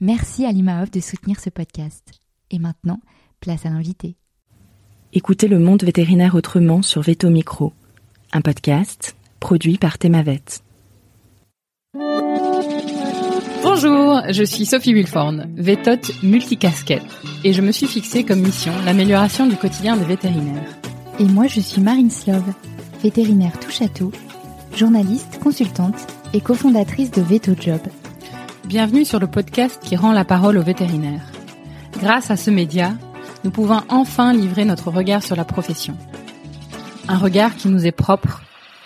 Merci à l'IMAOF de soutenir ce podcast. Et maintenant, place à l'invité. Écoutez le monde vétérinaire autrement sur Veto Micro, un podcast produit par Thémavet. Bonjour, je suis Sophie Wilforn, vétote multicasquette, et je me suis fixée comme mission l'amélioration du quotidien des vétérinaires. Et moi, je suis Marine Slove, vétérinaire touche à tout, journaliste, consultante et cofondatrice de Veto Job, Bienvenue sur le podcast qui rend la parole aux vétérinaires. Grâce à ce média, nous pouvons enfin livrer notre regard sur la profession. Un regard qui nous est propre,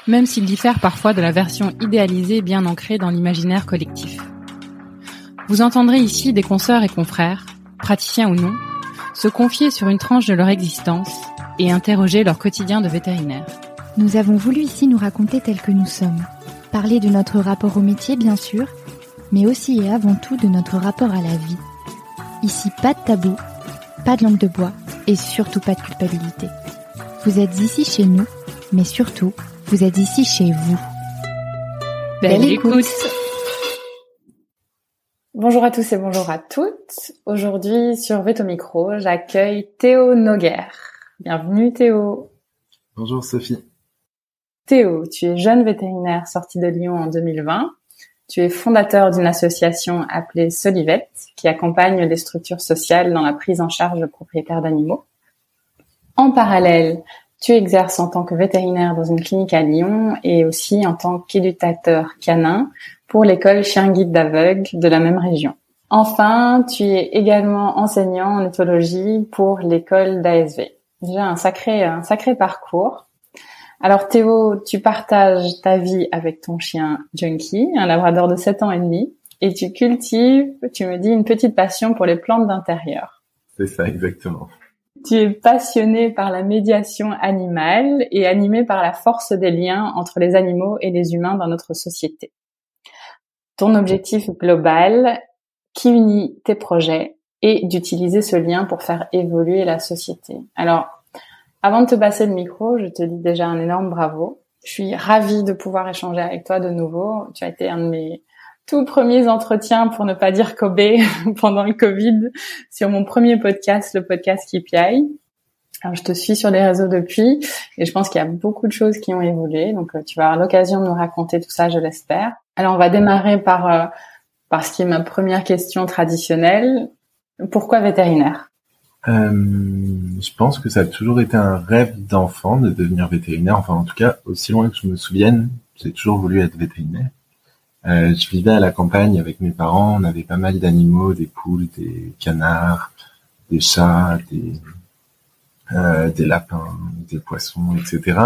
même s'il diffère parfois de la version idéalisée bien ancrée dans l'imaginaire collectif. Vous entendrez ici des consoeurs et confrères, praticiens ou non, se confier sur une tranche de leur existence et interroger leur quotidien de vétérinaire. Nous avons voulu ici nous raconter tel que nous sommes. Parler de notre rapport au métier, bien sûr, mais aussi et avant tout de notre rapport à la vie. Ici, pas de tabou, pas de langue de bois et surtout pas de culpabilité. Vous êtes ici chez nous, mais surtout, vous êtes ici chez vous. Belle, écoute. Bonjour à tous et bonjour à toutes. Aujourd'hui sur Veto Micro, j'accueille Théo Noguer. Bienvenue Théo. Bonjour Sophie. Théo, tu es jeune vétérinaire sorti de Lyon en 2020 tu es fondateur d'une association appelée Solivette qui accompagne les structures sociales dans la prise en charge de propriétaires d'animaux. En parallèle, tu exerces en tant que vétérinaire dans une clinique à Lyon et aussi en tant qu'éducateur canin pour l'école chien guide d'aveugle de la même région. Enfin, tu es également enseignant en éthologie pour l'école d'ASV. Déjà un sacré, un sacré parcours. Alors Théo, tu partages ta vie avec ton chien Junkie, un labrador de 7 ans et demi, et tu cultives, tu me dis, une petite passion pour les plantes d'intérieur. C'est ça, exactement. Tu es passionné par la médiation animale et animé par la force des liens entre les animaux et les humains dans notre société. Ton objectif global, qui unit tes projets, est d'utiliser ce lien pour faire évoluer la société. Alors, avant de te passer le micro, je te dis déjà un énorme bravo. Je suis ravie de pouvoir échanger avec toi de nouveau. Tu as été un de mes tout premiers entretiens, pour ne pas dire Kobe, pendant le Covid, sur mon premier podcast, le podcast KPI. Alors, je te suis sur les réseaux depuis et je pense qu'il y a beaucoup de choses qui ont évolué. Donc, euh, tu vas avoir l'occasion de nous raconter tout ça, je l'espère. Alors, on va démarrer par, euh, par ce qui est ma première question traditionnelle. Pourquoi vétérinaire? Je pense que ça a toujours été un rêve d'enfant de devenir vétérinaire. Enfin, en tout cas, aussi loin que je me souvienne, j'ai toujours voulu être vétérinaire. Euh, je vivais à la campagne avec mes parents. On avait pas mal d'animaux, des poules, des canards, des chats, des euh, des lapins, des poissons, etc.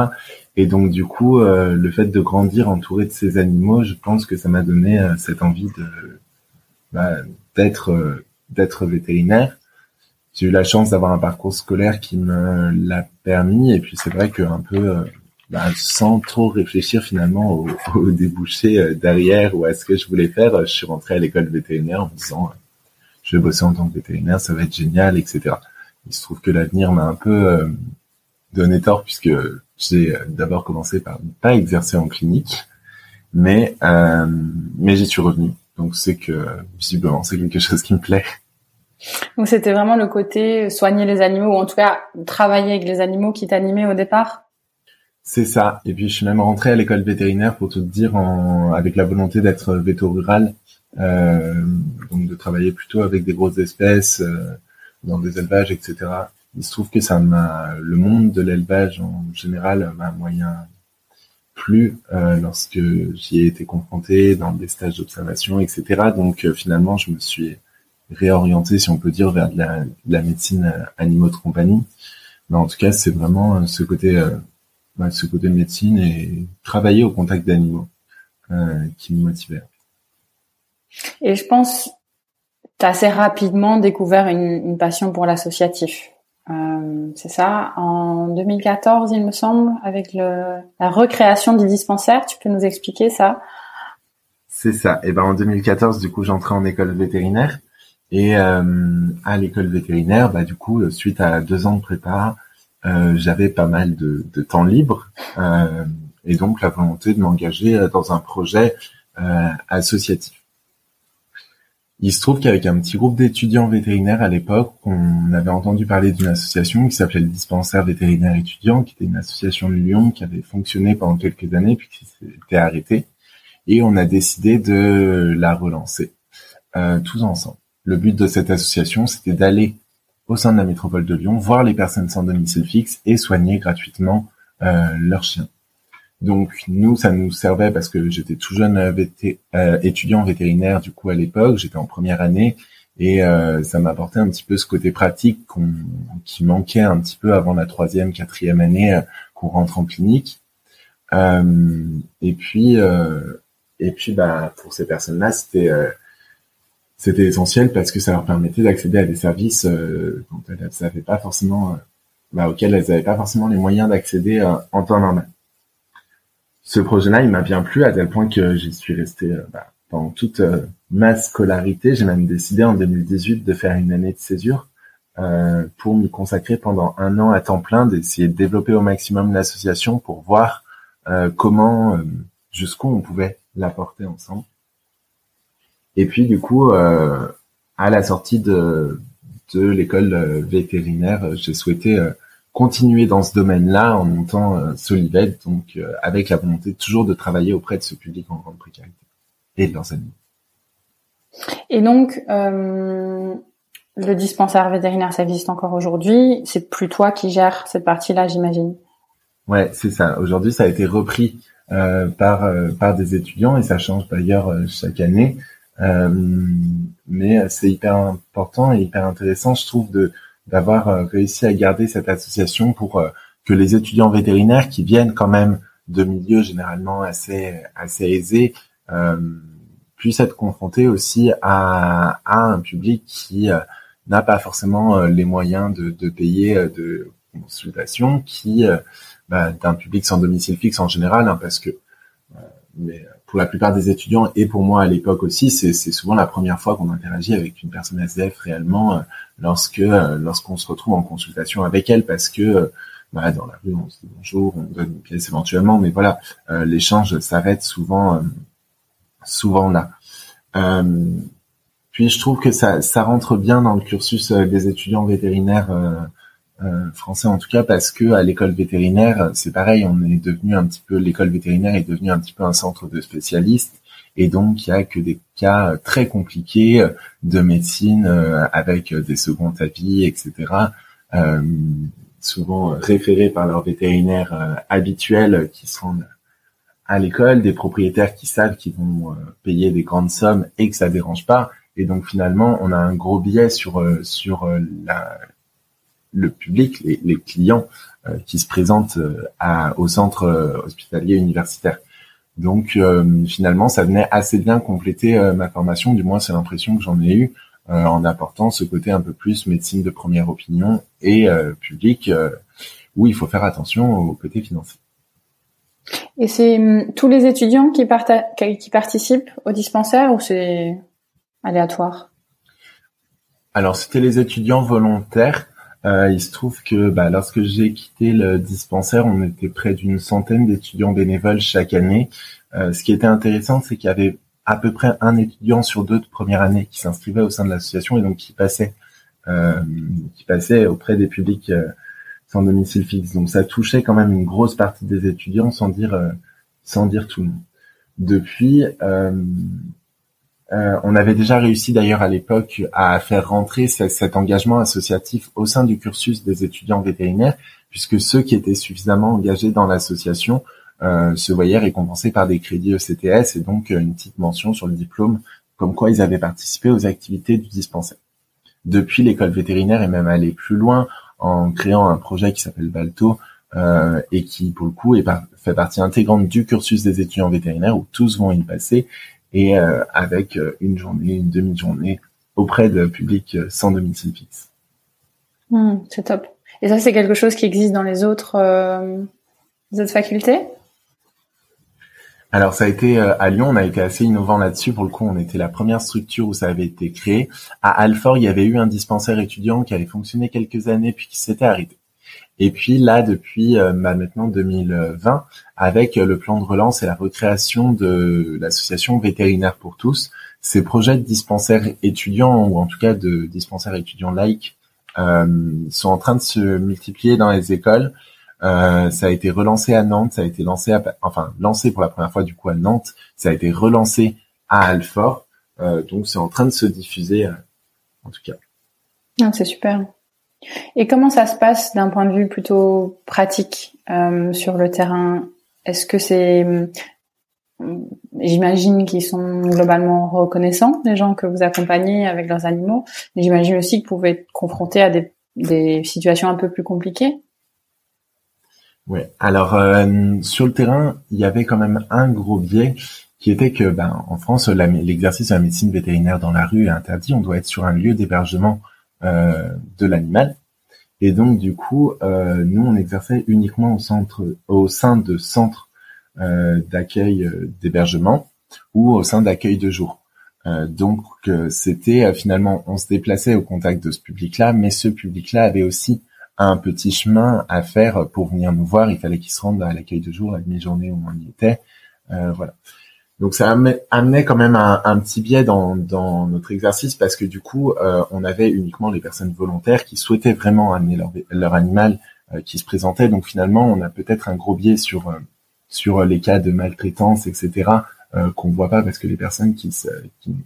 Et donc du coup, euh, le fait de grandir entouré de ces animaux, je pense que ça m'a donné euh, cette envie de bah, d'être euh, d'être vétérinaire j'ai eu la chance d'avoir un parcours scolaire qui me l'a permis. Et puis c'est vrai que un peu, euh, bah, sans trop réfléchir finalement au, au débouché euh, derrière ou à ce que je voulais faire, je suis rentré à l'école vétérinaire en me disant euh, je vais bosser en tant que vétérinaire, ça va être génial, etc. Il se trouve que l'avenir m'a un peu donné tort puisque j'ai d'abord commencé par ne pas exercer en clinique, mais mais j'y suis revenu. Donc c'est que visiblement c'est quelque chose qui me plaît. Donc c'était vraiment le côté soigner les animaux ou en tout cas travailler avec les animaux qui t'animait au départ? C'est ça. Et puis je suis même rentré à l'école vétérinaire pour tout te dire avec la volonté d'être véto rural donc de travailler plutôt avec des grosses espèces dans des élevages, etc. Il se trouve que ça m'a, le monde de l'élevage en général m'a moyen plu lorsque j'y ai été confronté dans des stages d'observation, etc. Donc finalement, je me suis réorienté, si on peut dire, vers de la, de la médecine animaux de compagnie. Mais en tout cas, c'est vraiment ce côté ce côté de médecine et travailler au contact d'animaux euh, qui me motivait. Et je pense, tu as assez rapidement découvert une, une passion pour l'associatif. Euh, c'est ça, en 2014, il me semble, avec le, la recréation du dispensaire. Tu peux nous expliquer ça? C'est ça. Et ben en 2014, du coup, j'entrais en école vétérinaire. Et euh, à l'école vétérinaire, bah du coup, suite à deux ans de prépa, euh, j'avais pas mal de, de temps libre euh, et donc la volonté de m'engager euh, dans un projet associatif. Il se trouve qu'avec un petit groupe d'étudiants vétérinaires à l'époque, on avait entendu parler d'une association qui s'appelait le Dispensaire vétérinaire étudiant, qui était une association de Lyon qui avait fonctionné pendant quelques années puis qui s'était arrêtée. Et on a décidé de la relancer euh, tous ensemble. Le but de cette association, c'était d'aller au sein de la métropole de Lyon, voir les personnes sans domicile fixe et soigner gratuitement euh, leurs chiens. Donc nous, ça nous servait parce que j'étais tout jeune euh, euh, étudiant vétérinaire du coup à l'époque, j'étais en première année et euh, ça m'apportait un petit peu ce côté pratique qui manquait un petit peu avant la troisième, quatrième année qu'on rentre en clinique. et puis et puis bah pour ces personnes-là, c'était c'était essentiel parce que ça leur permettait d'accéder à des services euh, dont elles pas forcément, euh, bah, auxquels elles n'avaient pas forcément les moyens d'accéder euh, en temps normal. Ce projet-là, il m'a bien plu à tel point que j'y suis resté bah, pendant toute ma scolarité. J'ai même décidé en 2018 de faire une année de césure pour me consacrer pendant un an à temps plein, d'essayer de développer au maximum l'association pour voir comment, jusqu'où on pouvait l'apporter ensemble. Et puis du coup, euh, à la sortie de, de l'école euh, vétérinaire, euh, j'ai souhaité continuer dans ce domaine-là en montant Solivet, donc avec la volonté toujours de travailler auprès de ce public en grande précarité et de leurs amis. Et donc, euh, le dispensaire vétérinaire, ça existe encore aujourd'hui. C'est plus toi qui gères cette partie-là, j'imagine. Ouais, c'est ça. Aujourd'hui, ça a été repris euh, par par des étudiants et ça change d'ailleurs chaque année. Euh, mais c'est hyper important et hyper intéressant, je trouve, de d'avoir euh, réussi à garder cette association pour euh, que les étudiants vétérinaires qui viennent quand même de milieux généralement assez assez aisés euh, puissent être confrontés aussi à, à un public qui n'a pas forcément les moyens de, de payer de consultation, qui bah, d'un public sans domicile fixe en général, hein, parce que mais pour la plupart des étudiants et pour moi à l'époque aussi, c'est souvent la première fois qu'on interagit avec une personne SDF réellement euh, lorsque euh, lorsqu'on se retrouve en consultation avec elle parce que euh, bah, dans la rue on se dit bonjour, on donne une pièce éventuellement, mais voilà, l'échange s'arrête souvent souvent là. puis je trouve que ça, ça rentre bien dans le cursus des étudiants vétérinaires euh, français en tout cas parce que à l'école vétérinaire c'est pareil on est devenu un petit peu l'école vétérinaire est devenu un petit peu un centre de spécialistes. Et donc il y a que des cas très compliqués de médecine euh, avec des seconds avis etc euh, souvent référés par leurs vétérinaires euh, habituels qui sont à l'école des propriétaires qui savent qu'ils vont payer des grandes sommes et que ça dérange pas. Et donc finalement on a un gros biais sur sur la le public, les, clients euh, qui se présentent euh, à, au centre euh, hospitalier universitaire. Donc finalement, ça venait assez bien compléter ma formation, du moins c'est l'impression que j'en ai eu en apportant ce côté un peu plus médecine de première opinion et public où il faut faire attention au côté financier. Et c'est hum, tous les étudiants qui, qui participent au dispensaire ou c'est aléatoire? Alors c'était les étudiants volontaires euh, il se trouve que bah, lorsque j'ai quitté le dispensaire, on était près d'une centaine d'étudiants bénévoles chaque année. Euh, ce qui était intéressant, c'est qu'il y avait à peu près un étudiant sur deux de première année qui s'inscrivait au sein de l'association et donc qui passait, euh, qui passait auprès des publics sans domicile fixe. Donc ça touchait quand même une grosse partie des étudiants, sans dire, sans dire tout le monde. Depuis, Euh, on avait déjà réussi d'ailleurs à l'époque à faire rentrer cet engagement associatif au sein du cursus des étudiants vétérinaires, puisque ceux qui étaient suffisamment engagés dans l'association euh, se voyaient récompensés par des crédits ECTS et donc une petite mention sur le diplôme comme quoi ils avaient participé aux activités du dispensaire. Depuis, l'école vétérinaire est même allée plus loin en créant un projet qui s'appelle Balto euh, et qui, pour le coup, fait partie intégrante du cursus des étudiants vétérinaires où tous vont y passer et euh, avec euh, une journée, une demi-journée auprès de public sans domicile fixe. Hmm, c'est top. Et ça, c'est quelque chose qui existe dans les autres, les autres facultés? Alors ça a été à Lyon, on a été assez innovant là-dessus. Pour le coup, on était la première structure où ça avait été créé. À Alfort, il y avait eu un dispensaire étudiant qui avait fonctionné quelques années puis qui s'était arrêté. Et puis là, depuis euh, bah, maintenant 2020, avec le plan de relance et la recréation de l'association vétérinaire pour tous, ces projets de dispensaires étudiants ou en tout cas de dispensaires étudiants laïcs euh, sont en train de se multiplier dans les écoles. Euh, ça a été relancé à Nantes, ça a été lancé, enfin lancé pour la première fois du coup à Nantes, ça a été relancé à Alfort, euh, donc c'est en train de se diffuser en tout cas. Ah, c'est super. Et comment ça se passe d'un point de vue plutôt pratique euh, sur le terrain? Est-ce que c'est, j'imagine qu'ils sont globalement reconnaissants, les gens que vous accompagnez avec leurs animaux, mais j'imagine aussi que vous pouvez être confrontés à des, situations un peu plus compliquées? Oui. Alors euh, sur le terrain, il y avait quand même un gros biais qui était que, ben, en France, l'exercice de la médecine vétérinaire dans la rue est interdit. On doit être sur un lieu d'hébergement de l'animal. Et donc du coup, euh, nous on exerçait uniquement au centre, au sein de centres euh, d'accueil d'hébergement ou au sein d'accueil de jour. donc c'était finalement, on se déplaçait au contact de ce public-là, mais ce public-là avait aussi un petit chemin à faire pour venir nous voir. Il fallait qu'il se rende à l'accueil de jour, à demi-journée où on y était. voilà. Donc ça amenait quand même un, petit biais dans, notre exercice parce que du coup, euh, on avait uniquement les personnes volontaires qui souhaitaient vraiment amener leur, animal euh, qui se présentait. Donc finalement, on a peut-être un gros biais sur euh, sur les cas de maltraitance, etc. qu'on voit pas parce que les personnes qui, se,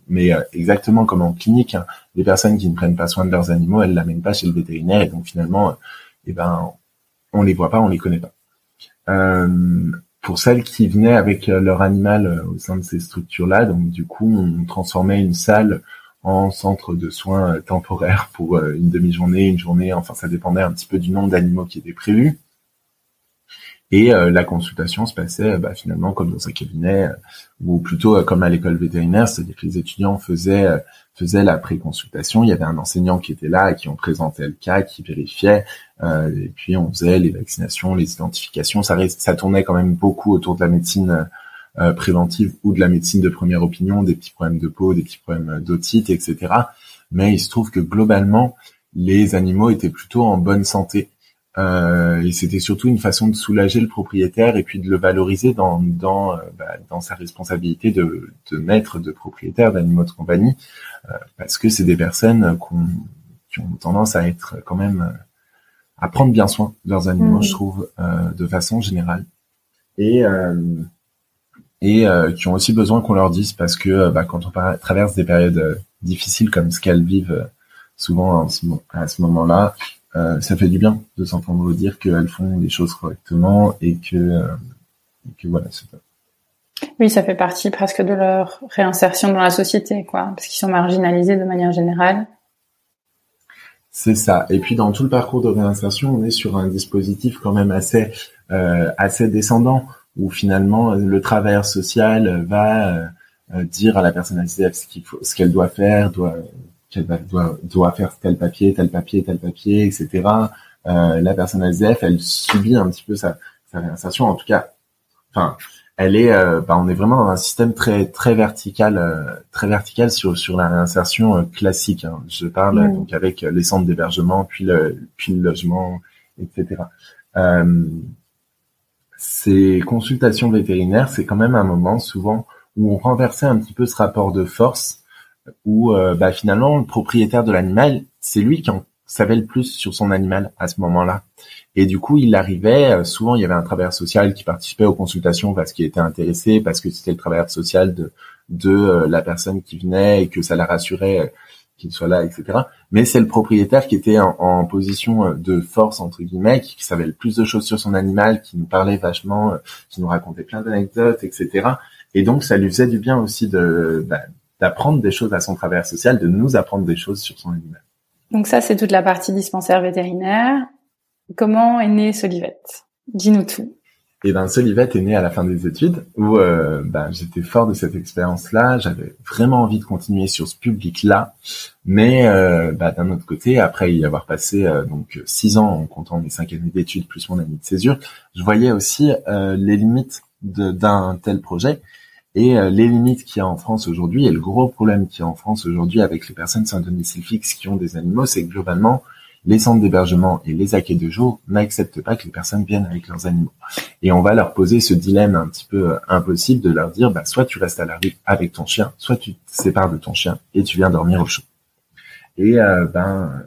mais exactement comme en clinique, hein, les personnes qui ne prennent pas soin de leurs animaux, elles l'amènent pas chez le vétérinaire et donc finalement, eh ben, on les voit pas, on les connaît pas pour celles qui venaient avec euh, leur animal euh, au sein de ces structures-là. Donc du coup, on transformait une salle en centre de soins euh, temporaire pour une demi-journée, une journée, enfin ça dépendait un petit peu du nombre d'animaux qui étaient prévus. Et la consultation se passait bah, finalement comme dans un cabinet, ou plutôt comme à l'école vétérinaire, c'est-à-dire que les étudiants faisaient la pré-consultation. Il y avait un enseignant qui était là et qui on présentait le cas, qui vérifiait. Euh, et puis on faisait les vaccinations, les identifications. Ça, ça tournait quand même beaucoup autour de la médecine euh, préventive ou de la médecine de première opinion, des petits problèmes de peau, des petits problèmes d'otite, etc. Mais il se trouve que globalement, les animaux étaient plutôt en bonne santé. Euh, et c'était surtout une façon de soulager le propriétaire et puis de le valoriser dans dans, euh, bah, dans sa responsabilité de, de maître, de propriétaire d'animaux de compagnie, euh, parce que c'est des personnes qui ont tendance à être quand même à prendre bien soin de leurs animaux, mmh. je trouve, de façon générale, et et qui ont aussi besoin qu'on leur dise parce que bah, quand on traverse des périodes difficiles comme ce qu'elles vivent souvent à ce moment-là, euh, ça fait du bien de s'entendre dire qu'elles font les choses correctement et que, euh, que voilà, c'est Oui, ça fait partie presque de leur réinsertion dans la société, quoi, parce qu'ils sont marginalisés de manière générale. C'est ça. Et puis dans tout le parcours de réinsertion, on est sur un dispositif quand même assez euh, assez descendant où finalement le travailleur social va dire à la personne ce qu'il faut, ce qu'elle doit faire, doit qu'elle doit, doit faire tel papier, tel papier, tel papier, etc. Euh, la personne SDF, elle subit un petit peu sa, sa réinsertion. En tout cas, enfin, elle est, euh, bah, on est vraiment dans un système très très vertical, euh, très vertical sur sur la réinsertion euh, classique. Hein. Je parle donc avec les centres d'hébergement, puis le puis le logement, etc. ces consultations vétérinaires, c'est quand même un moment souvent où on renversait un petit peu ce rapport de force où euh, bah, finalement le propriétaire de l'animal, c'est lui qui en savait le plus sur son animal à ce moment-là. Et du coup, il arrivait, euh, souvent il y avait un travailleur social qui participait aux consultations parce qu'il était intéressé, parce que c'était le travailleur social de, de la personne qui venait et que ça la rassurait qu'il soit là, etc. Mais c'est le propriétaire qui était en, position de force entre guillemets, qui, savait le plus de choses sur son animal, qui nous parlait vachement, qui nous racontait plein d'anecdotes, etc. Et donc ça lui faisait du bien aussi de bah, d'apprendre des choses à son travers social, de nous apprendre des choses sur son animal. Donc ça, c'est toute la partie dispensaire vétérinaire. Comment est né Solivette? Dis-nous tout. Et ben Solivette est né à la fin des études où euh, ben, j'étais fort de cette expérience-là. J'avais vraiment envie de continuer sur ce public-là, mais euh, ben, d'un autre côté, après y avoir passé euh, donc six ans en comptant mes cinq années d'études plus mon année de césure, je voyais aussi euh, les limites d'un tel projet et euh, les limites qu'il y a en France aujourd'hui et le gros problème qu'il y a en France aujourd'hui avec les personnes sans domicile fixe qui ont des animaux, c'est que globalement, les centres d'hébergement et les accueils de jour n'acceptent pas que les personnes viennent avec leurs animaux. Et on va leur poser ce dilemme un petit peu euh, impossible de leur dire, bah, soit tu restes à la rue avec ton chien, soit tu te sépares de ton chien et tu viens dormir au chaud. Et euh, ben,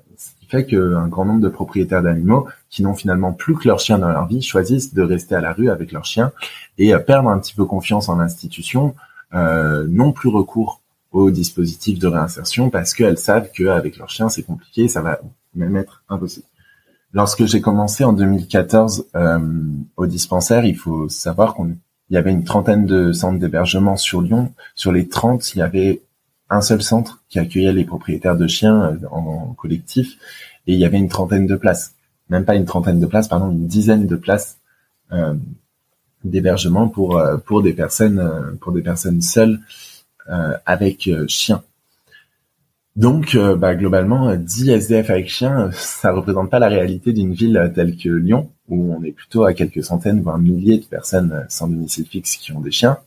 fait qu'un grand nombre de propriétaires d'animaux qui n'ont finalement plus que leur chien dans leur vie choisissent de rester à la rue avec leur chien et euh, perdre un petit peu confiance en l'institution, euh, n'ont plus recours aux dispositifs de réinsertion parce qu'elles savent qu'avec leur chien c'est compliqué, ça va même être impossible. Lorsque j'ai commencé en 2014 euh, au dispensaire, il faut savoir qu'il y avait une trentaine de centres d'hébergement sur Lyon. Sur les 30, il y avait un seul centre qui accueillait les propriétaires de chiens euh, en, collectif et il y avait une trentaine de places, même pas une trentaine de places, pardon, une dizaine de places euh, d'hébergement pour euh, pour des personnes pour des personnes seules avec chiens. Donc, bah, globalement, 10 SDF avec chiens, ça représente pas la réalité d'une ville telle que Lyon, où on est plutôt à quelques centaines, voire milliers de personnes sans domicile fixe qui ont des chiens.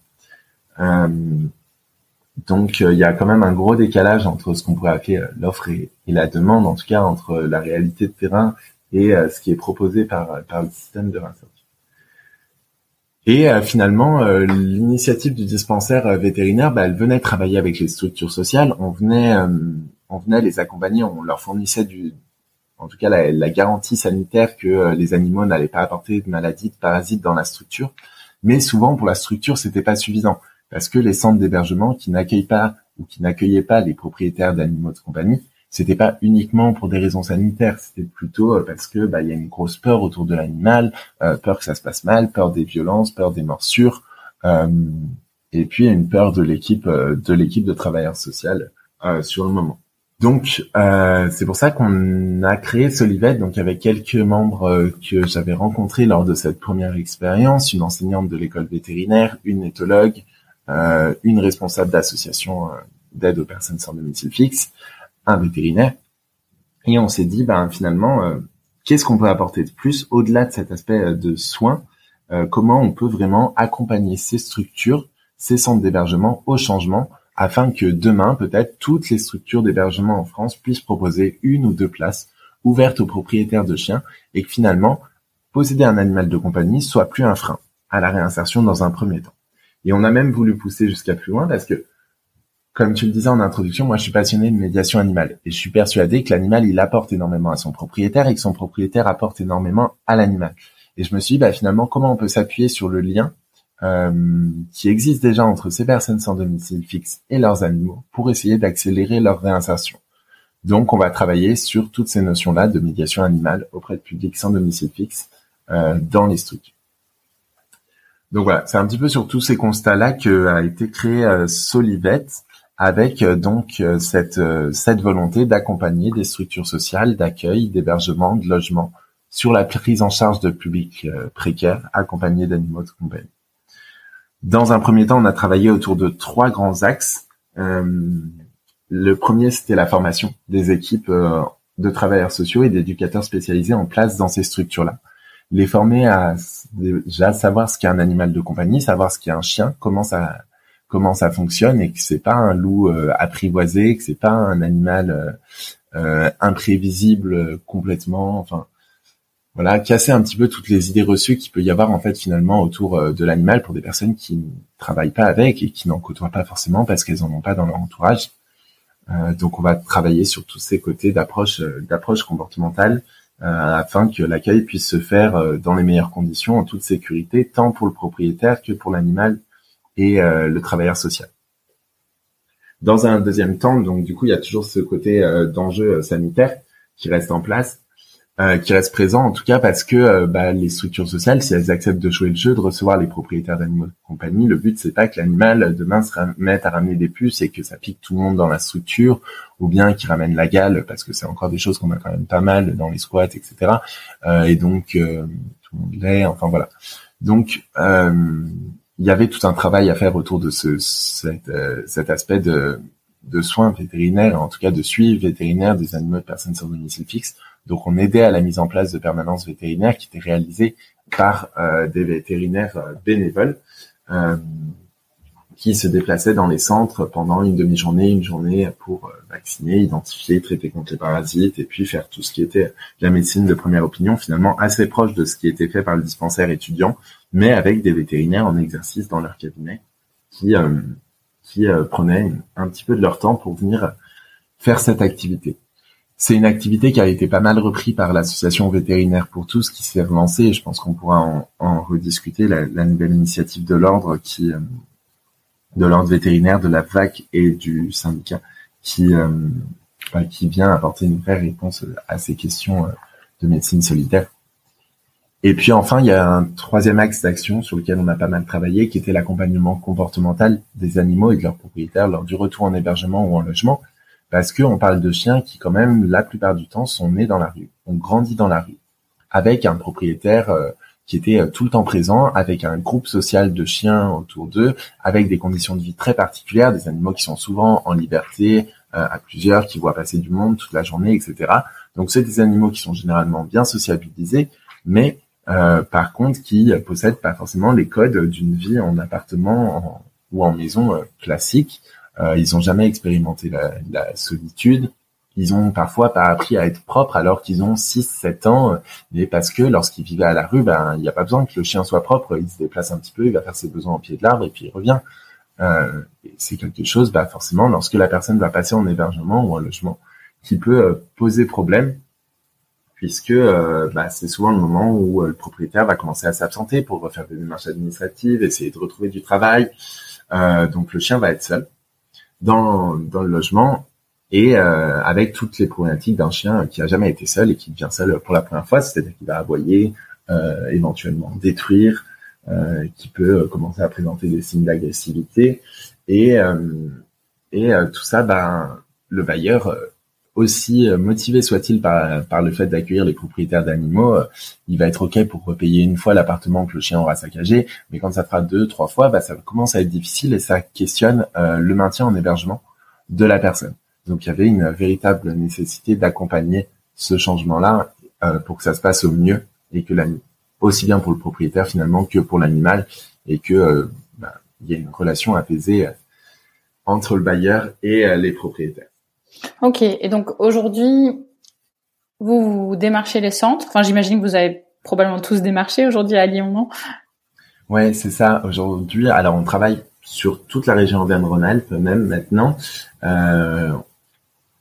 Donc euh, il y a quand même un gros décalage entre ce qu'on pourrait appeler euh, l'offre et, la demande, en tout cas entre la réalité de terrain et euh, ce qui est proposé par, le système de réinsertion. Et finalement, l'initiative du dispensaire vétérinaire, bah, elle venait travailler avec les structures sociales. On venait, on venait les accompagner, on leur fournissait du, en tout cas la, la garantie sanitaire que les animaux n'allaient pas apporter de maladies, de parasites dans la structure. Mais souvent pour la structure, c'était pas suffisant parce que les centres d'hébergement qui n'accueillent pas ou qui n'accueillaient pas les propriétaires d'animaux de compagnie, c'était pas uniquement pour des raisons sanitaires, c'était plutôt euh, parce que bah il y a une grosse peur autour de l'animal, euh, peur que ça se passe mal, peur des violences, peur des morsures, euh, et puis une peur de l'équipe de l'équipe de travailleurs sociaux sur le moment. Donc c'est pour ça qu'on a créé Solivette, donc avec quelques membres que j'avais rencontrés lors de cette première expérience, une enseignante de l'école vétérinaire, une éthologue, euh, une responsable d'association euh, d'aide aux personnes sans domicile fixe, un vétérinaire. Et on s'est dit, ben finalement, euh, qu'est-ce qu'on peut apporter de plus au-delà de cet aspect de soins Comment on peut vraiment accompagner ces structures, ces centres d'hébergement au changement, afin que demain, peut-être, toutes les structures d'hébergement en France puissent proposer une ou deux places ouvertes aux propriétaires de chiens, et que finalement, posséder un animal de compagnie soit plus un frein à la réinsertion dans un premier temps. Et on a même voulu pousser jusqu'à plus loin parce que, comme tu le disais en introduction, moi je suis passionné de médiation animale et je suis persuadé que l'animal il apporte énormément à son propriétaire et que son propriétaire apporte énormément à l'animal. Et je me suis dit bah, finalement comment on peut s'appuyer sur le lien euh, qui existe déjà entre ces personnes sans domicile fixe et leurs animaux pour essayer d'accélérer leur réinsertion. Donc on va travailler sur toutes ces notions-là de médiation animale auprès de publics sans domicile fixe euh, dans les structures. Donc voilà, c'est un petit peu sur tous ces constats-là que a été créé euh, Solivette avec euh, donc euh, cette cette volonté d'accompagner des structures sociales d'accueil, d'hébergement, de logement sur la prise en charge de publics précaires accompagnés d'animaux de compagnie. Dans un premier temps, on a travaillé autour de trois grands axes. le premier, c'était la formation des équipes de travailleurs sociaux et d'éducateurs spécialisés en place dans ces structures-là les former à déjà savoir ce qu'est un animal de compagnie, savoir ce qu'est un chien, comment ça comment ça fonctionne et que c'est pas un loup euh, apprivoisé, que c'est pas un animal euh, euh imprévisible complètement, enfin voilà, casser un petit peu toutes les idées reçues qu'il peut y avoir en fait finalement autour euh, de l'animal pour des personnes qui ne travaillent pas avec et qui n'en côtoient pas forcément parce qu'elles en ont pas dans leur entourage. donc on va travailler sur tous ces côtés d'approche d'approche comportementale euh, afin que l'accueil puisse se faire euh, dans les meilleures conditions, en toute sécurité, tant pour le propriétaire que pour l'animal et euh, le travailleur social. Dans un deuxième temps, donc du coup, il y a toujours ce côté d'enjeu sanitaire qui reste en place euh, qui reste présent en tout cas parce que euh, bah, les structures sociales, si elles acceptent de jouer le jeu, de recevoir les propriétaires d'animaux de compagnie, le but c'est pas que l'animal demain se mette à ramener des puces et que ça pique tout le monde dans la structure, ou bien qu'il ramène la gale parce que c'est encore des choses qu'on a quand même pas mal dans les squats, etc. Euh, et donc euh, tout le monde l'est, enfin voilà. Donc il y avait tout un travail à faire autour de ce cet, cet aspect de de soins vétérinaires, en tout cas de suivi vétérinaire des animaux de personnes sans domicile fixe donc on aidait à la mise en place de permanences vétérinaires qui étaient réalisées par euh, des vétérinaires euh, bénévoles euh, qui se déplaçaient dans les centres pendant une demi-journée, une journée pour vacciner, identifier, traiter contre les parasites et puis faire tout ce qui était la médecine de première opinion, finalement assez proche de ce qui était fait par le dispensaire étudiant, mais avec des vétérinaires en exercice dans leur cabinet qui, qui prenaient un petit peu de leur temps pour venir faire cette activité. C'est une activité qui a été pas mal repris par l'association vétérinaire pour tous qui s'est relancée et je pense qu'on pourra en, rediscuter la, nouvelle initiative de l'ordre euh, de l'ordre vétérinaire de la VAC et du syndicat qui euh, bah, qui vient apporter une vraie réponse à ces questions euh, de médecine solidaire. Et puis enfin, il y a un troisième axe d'action sur lequel on a pas mal travaillé, qui était l'accompagnement comportemental des animaux et de leurs propriétaires lors du retour en hébergement ou en logement parce qu'on parle de chiens qui quand même la plupart du temps sont nés dans la rue, ont grandi dans la rue, avec un propriétaire euh, qui était euh, tout le temps présent, avec un groupe social de chiens autour d'eux, avec des conditions de vie très particulières, des animaux qui sont souvent en liberté euh, à plusieurs, qui voient passer du monde toute la journée, etc. Donc c'est des animaux qui sont généralement bien sociabilisés, mais par contre qui possèdent pas forcément les codes d'une vie en appartement ou en maison classique ils ont jamais expérimenté la, la, solitude. Ils ont parfois pas appris à être propres alors qu'ils ont 6-7 ans, mais parce que lorsqu'ils vivaient à la rue, ben il n'y a pas besoin que le chien soit propre, il se déplace un petit peu, il va faire ses besoins au pied de l'arbre et puis il revient. Euh, c'est quelque chose, bah forcément, lorsque la personne va passer en hébergement ou en logement, qui peut euh, poser problème, puisque euh, bah, c'est souvent le moment où euh, le propriétaire va commencer à s'absenter pour refaire des démarches administratives, essayer de retrouver du travail. donc le chien va être seul dans, le logement et euh, avec toutes les problématiques d'un chien qui a jamais été seul et qui devient seul pour la première fois, c'est-à-dire qu'il va aboyer, euh, éventuellement détruire, euh, qui peut commencer à présenter des signes d'agressivité. Et et tout ça, ben le bailleur aussi motivé soit-il par, par le fait d'accueillir les propriétaires d'animaux, il va être ok pour repayer une fois l'appartement que le chien aura saccagé, mais quand ça fera deux, trois fois, bah, ça commence à être difficile et ça questionne euh, le maintien en hébergement de la personne. Donc il y avait une véritable nécessité d'accompagner ce changement-là euh, pour que ça se passe au mieux et que l'animal, aussi bien pour le propriétaire finalement que pour l'animal et que euh, bah, il y ait une relation apaisée entre le bailleur et les propriétaires. Ok, et donc aujourd'hui, vous, vous démarchez les centres. Enfin, j'imagine que vous avez probablement tous démarché aujourd'hui à Lyon, non? Ouais, c'est ça. Aujourd'hui, alors on travaille sur toute la région Auvergne-Rhône-Alpes, même maintenant. Euh,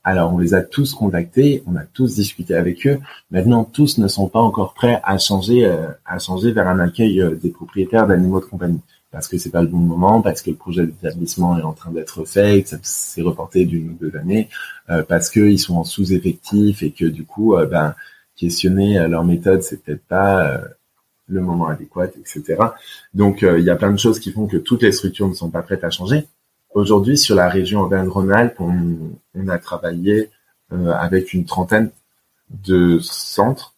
alors, on les a tous contactés, on a tous discuté avec eux. Maintenant, tous ne sont pas encore prêts à changer, euh, à changer vers un accueil euh, des propriétaires d'animaux de compagnie parce que c'est pas le bon moment, parce que le projet d'établissement est en train d'être fait, que ça s'est reporté d'une ou deux années, euh, parce qu'ils sont en sous-effectif et que du coup, euh, ben, questionner euh, leur méthode, c'est peut-être pas le moment adéquat, etc. Donc, il y a plein de choses qui font que toutes les structures ne sont pas prêtes à changer. Aujourd'hui, sur la région Auvergne-Rhône-Alpes, on, on, a travaillé avec une trentaine de centres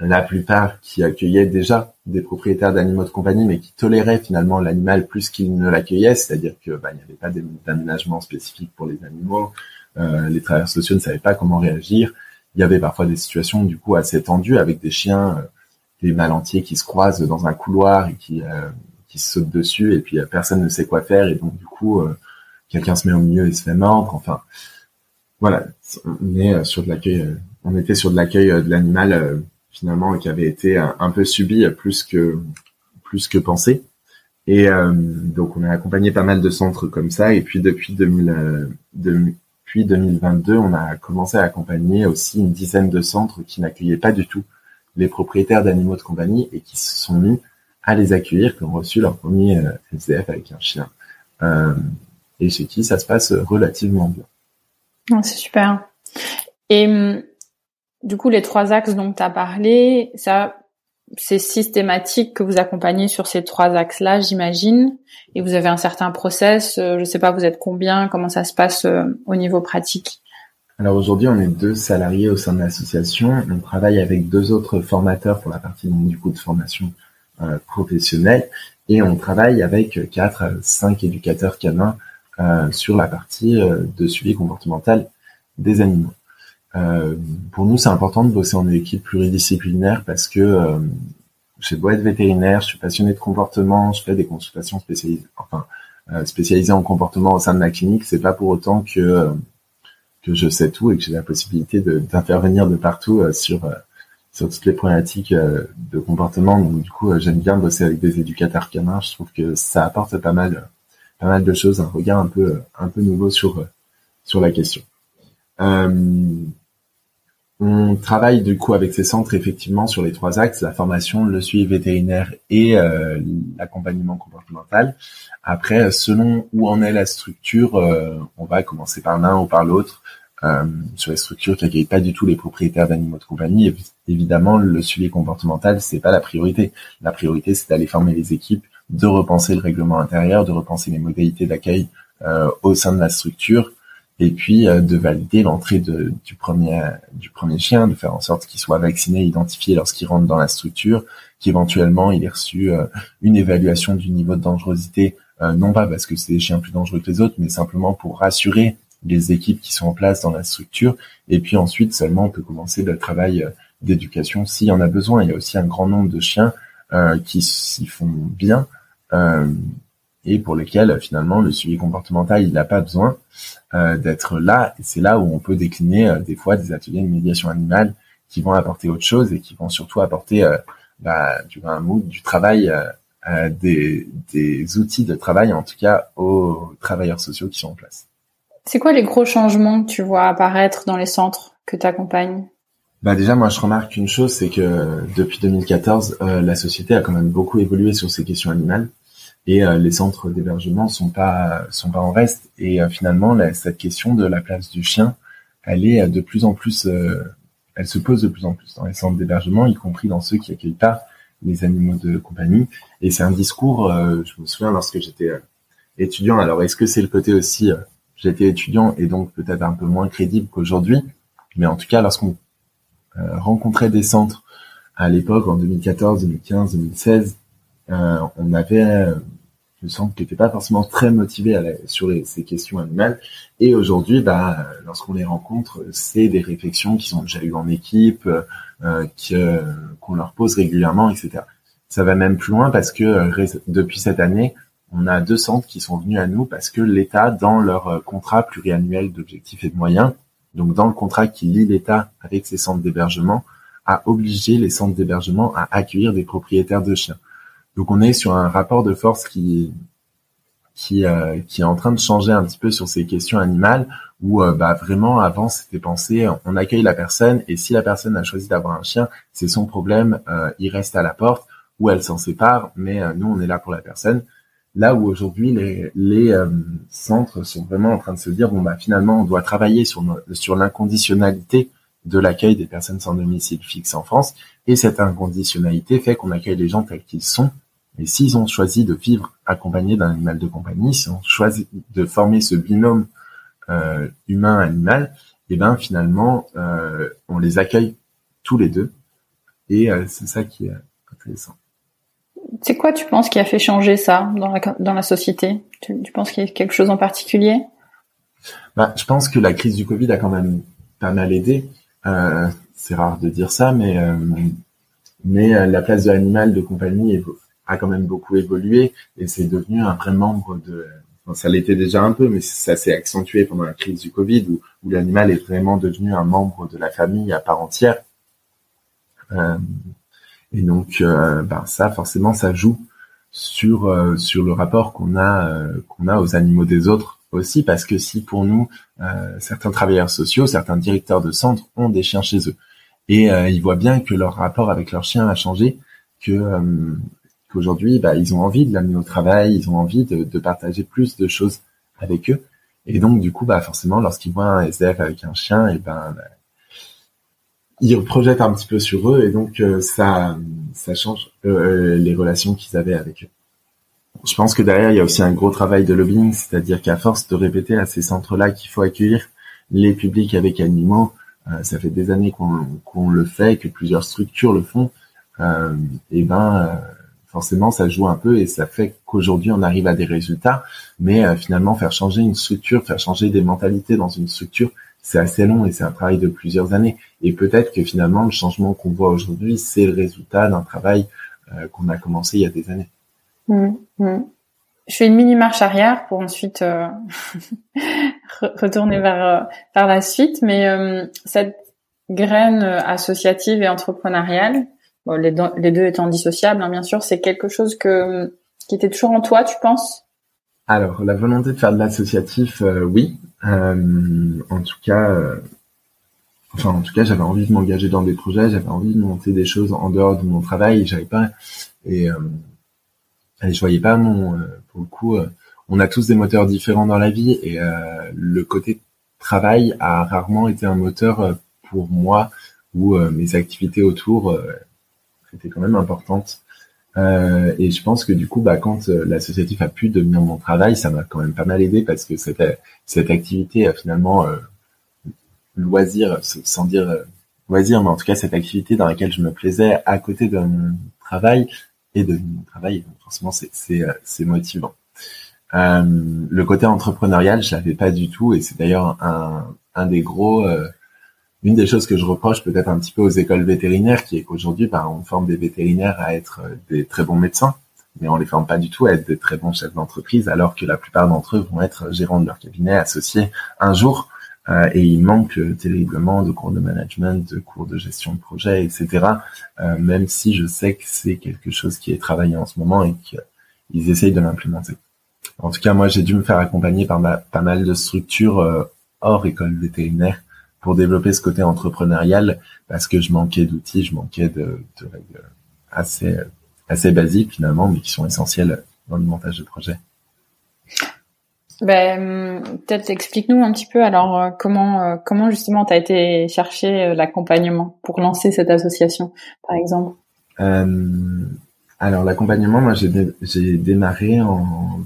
la plupart qui accueillaient déjà des propriétaires d'animaux de compagnie, mais qui toléraient finalement l'animal plus qu'ils ne l'accueillaient, c'est-à-dire que bah, il n'y avait pas d'aménagement spécifique pour les animaux, euh, les travailleurs sociaux ne savaient pas comment réagir. Il y avait parfois des situations du coup assez tendues avec des chiens, euh, des malentiers qui se croisent dans un couloir et qui euh, qui se sautent dessus et puis personne ne sait quoi faire et donc du coup quelqu'un se met au milieu et se fait mordre. Enfin voilà, on est sur de on était sur de l'accueil de l'animal finalement qui avait été un, peu subi plus que plus que pensé. Et euh, donc on a accompagné pas mal de centres comme ça. Et puis depuis 2000, euh, depuis 2022, on a commencé à accompagner aussi une dizaine de centres qui n'accueillaient pas du tout les propriétaires d'animaux de compagnie et qui se sont mis à les accueillir, qui ont reçu leur premier euh, SDF avec un chien. et chez qui ça se passe relativement bien. Ah, c'est super. Et hum, du coup, les trois axes dont tu as parlé, ça, c'est systématique que vous accompagnez sur ces trois axes-là, j'imagine. Et vous avez un certain process. Euh, je sais pas, vous êtes combien Comment ça se passe euh, au niveau pratique Alors aujourd'hui, on est deux salariés au sein de l'association. On travaille avec deux autres formateurs pour la partie du coup de formation euh, professionnelle, et on travaille avec quatre, cinq éducateurs canins sur la partie de suivi comportemental des animaux. Euh, pour nous, c'est important de bosser en équipe pluridisciplinaire parce que euh, j'ai beau être vétérinaire, je suis passionné de comportement, je fais des consultations spécialisées, enfin euh, spécialisées en comportement au sein de ma clinique. C'est pas pour autant que euh, que je sais tout et que j'ai la possibilité d'intervenir de, partout euh, sur sur toutes les problématiques de comportement. Donc du coup, j'aime bien bosser avec des éducateurs canins. Je trouve que ça apporte pas mal pas mal de choses, un regard un peu un peu nouveau sur sur la question. Euh, on travaille du coup avec ces centres effectivement sur les trois axes, la formation, le suivi vétérinaire et euh, l'accompagnement comportemental. Après, selon où en est la structure, euh, on va commencer par l'un ou par l'autre. Euh, sur les structures qui n'accueillent pas du tout les propriétaires d'animaux de compagnie, évidemment, le suivi comportemental, c'est pas la priorité. La priorité, c'est d'aller former les équipes, de repenser le règlement intérieur, de repenser les modalités d'accueil au sein de la structure, et puis euh, de valider l'entrée du premier du premier chien, de faire en sorte qu'il soit vacciné, identifié lorsqu'il rentre dans la structure, qu'éventuellement il ait reçu euh, une évaluation du niveau de dangerosité, euh, non pas parce que c'est des chiens plus dangereux que les autres, mais simplement pour rassurer les équipes qui sont en place dans la structure. Et puis ensuite seulement on peut commencer le travail d'éducation s'il y en a besoin. Il y a aussi un grand nombre de chiens qui s'y font bien et pour lesquels finalement le suivi comportemental il n'a pas besoin euh, d'être là. Et c'est là où on peut décliner euh, des fois des ateliers de médiation animale qui vont apporter autre chose et qui vont surtout apporter euh, bah, du, un du travail, des, des outils de travail en tout cas aux travailleurs sociaux qui sont en place. C'est quoi les gros changements que tu vois apparaître dans les centres que tu accompagnes bah déjà, moi, je remarque une chose, c'est que depuis 2014, la société a quand même beaucoup évolué sur ces questions animales et euh, les centres d'hébergement sont pas sont pas en reste. Et euh, finalement cette question de la place du chien elle est de plus en plus euh, elle se pose de plus en plus dans les centres d'hébergement y compris dans ceux qui accueillent pas les animaux de compagnie. Et c'est un discours je me souviens lorsque j'étais étudiant. Alors est-ce que c'est le côté aussi j'étais étudiant et donc peut-être un peu moins crédible qu'aujourd'hui? Mais en tout cas lorsqu'on rencontrait des centres à l'époque en 2014 2015 2016 on avait me semble, qui n'était pas forcément très motivé sur ces questions animales. Et aujourd'hui, bah, lorsqu'on les rencontre, c'est des réflexions qui sont déjà eues en équipe, euh, qu'on leur pose régulièrement, etc. Ça va même plus loin parce que euh, depuis cette année, on a deux centres qui sont venus à nous parce que l'État, dans leur euh, contrat pluriannuel d'objectifs et de moyens, donc dans le contrat qui lie l'État avec ses centres d'hébergement, a obligé les centres d'hébergement à accueillir des propriétaires de chiens. Donc on est sur un rapport de force qui qui euh, qui est en train de changer un petit peu sur ces questions animales où euh, bah vraiment avant c'était pensé on accueille la personne et si la personne a choisi d'avoir un chien c'est son problème euh, il reste à la porte ou elle s'en sépare mais nous on est là pour la personne. Là où aujourd'hui les les centres sont vraiment en train de se dire bon bah finalement on doit travailler sur sur l'inconditionnalité de l'accueil des personnes sans domicile fixe en France et cette inconditionnalité fait qu'on accueille les gens tels qu'ils sont et s'ils ont choisi de vivre accompagnés d'un animal de compagnie, s'ils ont choisi de former ce binôme euh, humain-animal, et eh ben finalement, euh, on les accueille tous les deux. Et euh, c'est ça qui est intéressant. C'est quoi, tu penses, qui a fait changer ça dans la, dans la société? Tu, tu penses qu'il y a quelque chose en particulier? Bah, Je pense que la crise du Covid a quand même pas mal aidé. c'est rare de dire ça, mais mais la place de l'animal de compagnie est a quand même beaucoup évolué et c'est devenu un vrai membre de ça l'était déjà un peu mais ça s'est accentué pendant la crise du Covid où, où l'animal est vraiment devenu un membre de la famille à part entière. Euh, et donc euh, ben ça forcément ça joue sur euh, sur le rapport qu'on a euh, qu'on a aux animaux des autres aussi parce que si pour nous certains travailleurs sociaux certains directeurs de centres ont des chiens chez eux et ils voient bien que leur rapport avec leur chien a changé que Aujourd'hui, bah, ils ont envie de l'amener au travail, ils ont envie de, partager plus de choses avec eux. Et donc du coup, bah forcément, lorsqu'ils voient un SDF avec un chien, et ben ils projettent un petit peu sur eux, et donc ça ça change les relations qu'ils avaient avec eux. Je pense que derrière, il y a aussi un gros travail de lobbying, c'est-à-dire qu'à force de répéter à ces centres-là qu'il faut accueillir les publics avec animaux, euh, ça fait des années qu'on le fait, que plusieurs structures le font, euh, et ben euh, forcément ça joue un peu et ça fait qu'aujourd'hui on arrive à des résultats, mais euh, finalement faire changer une structure, faire changer des mentalités dans une structure, c'est assez long et c'est un travail de plusieurs années. Et peut-être que finalement le changement qu'on voit aujourd'hui, c'est le résultat d'un travail qu'on a commencé il y a des années. Mmh, mmh. Je fais une mini marche arrière pour ensuite euh, retourner vers euh, vers la suite. Mais euh, cette graine associative et entrepreneuriale, bon, les, deux étant dissociables, hein, bien sûr, c'est quelque chose que qui était toujours en toi, tu penses? Alors, la volonté de faire de l'associatif, oui. en tout cas, enfin, en tout cas, j'avais envie de m'engager dans des projets, j'avais envie de monter des choses en dehors de mon travail, j'avais pas et et je voyais pas mon, euh, pour le coup, euh, on a tous des moteurs différents dans la vie et euh, le côté travail a rarement été un moteur pour moi où mes activités autour étaient quand même importantes. Euh, et je pense que du coup, bah, quand l'associatif a pu devenir mon travail, ça m'a quand même pas mal aidé parce que cette, cette activité finalement euh, loisir, sans dire loisir, mais en tout cas cette activité dans laquelle je me plaisais à côté de mon travail et de mon travail. Donc forcément, c'est euh, motivant. Euh, le côté entrepreneurial, je l'avais pas du tout, et c'est d'ailleurs un un des gros euh, une des choses que je reproche peut-être un petit peu aux écoles vétérinaires, qui est qu'aujourd'hui, ben, on forme des vétérinaires à être des très bons médecins, mais on les forme pas du tout à être des très bons chefs d'entreprise, alors que la plupart d'entre eux vont être gérants de leur cabinet, associés un jour. Euh, et il manque terriblement de cours de management, de cours de gestion de projet, etc. Euh, même si je sais que c'est quelque chose qui est travaillé en ce moment et qu'ils essayent de l'implémenter. En tout cas, moi, j'ai dû me faire accompagner par pas mal de structures euh, hors école vétérinaire pour développer ce côté entrepreneurial parce que je manquais d'outils, je manquais de, de règles assez assez basiques finalement, mais qui sont essentielles dans le montage de projet. Ben, peut-être explique-nous un petit peu alors euh, comment euh, comment justement tu as été chercher euh, l'accompagnement pour lancer cette association, par exemple? alors l'accompagnement, moi j'ai j'ai démarré en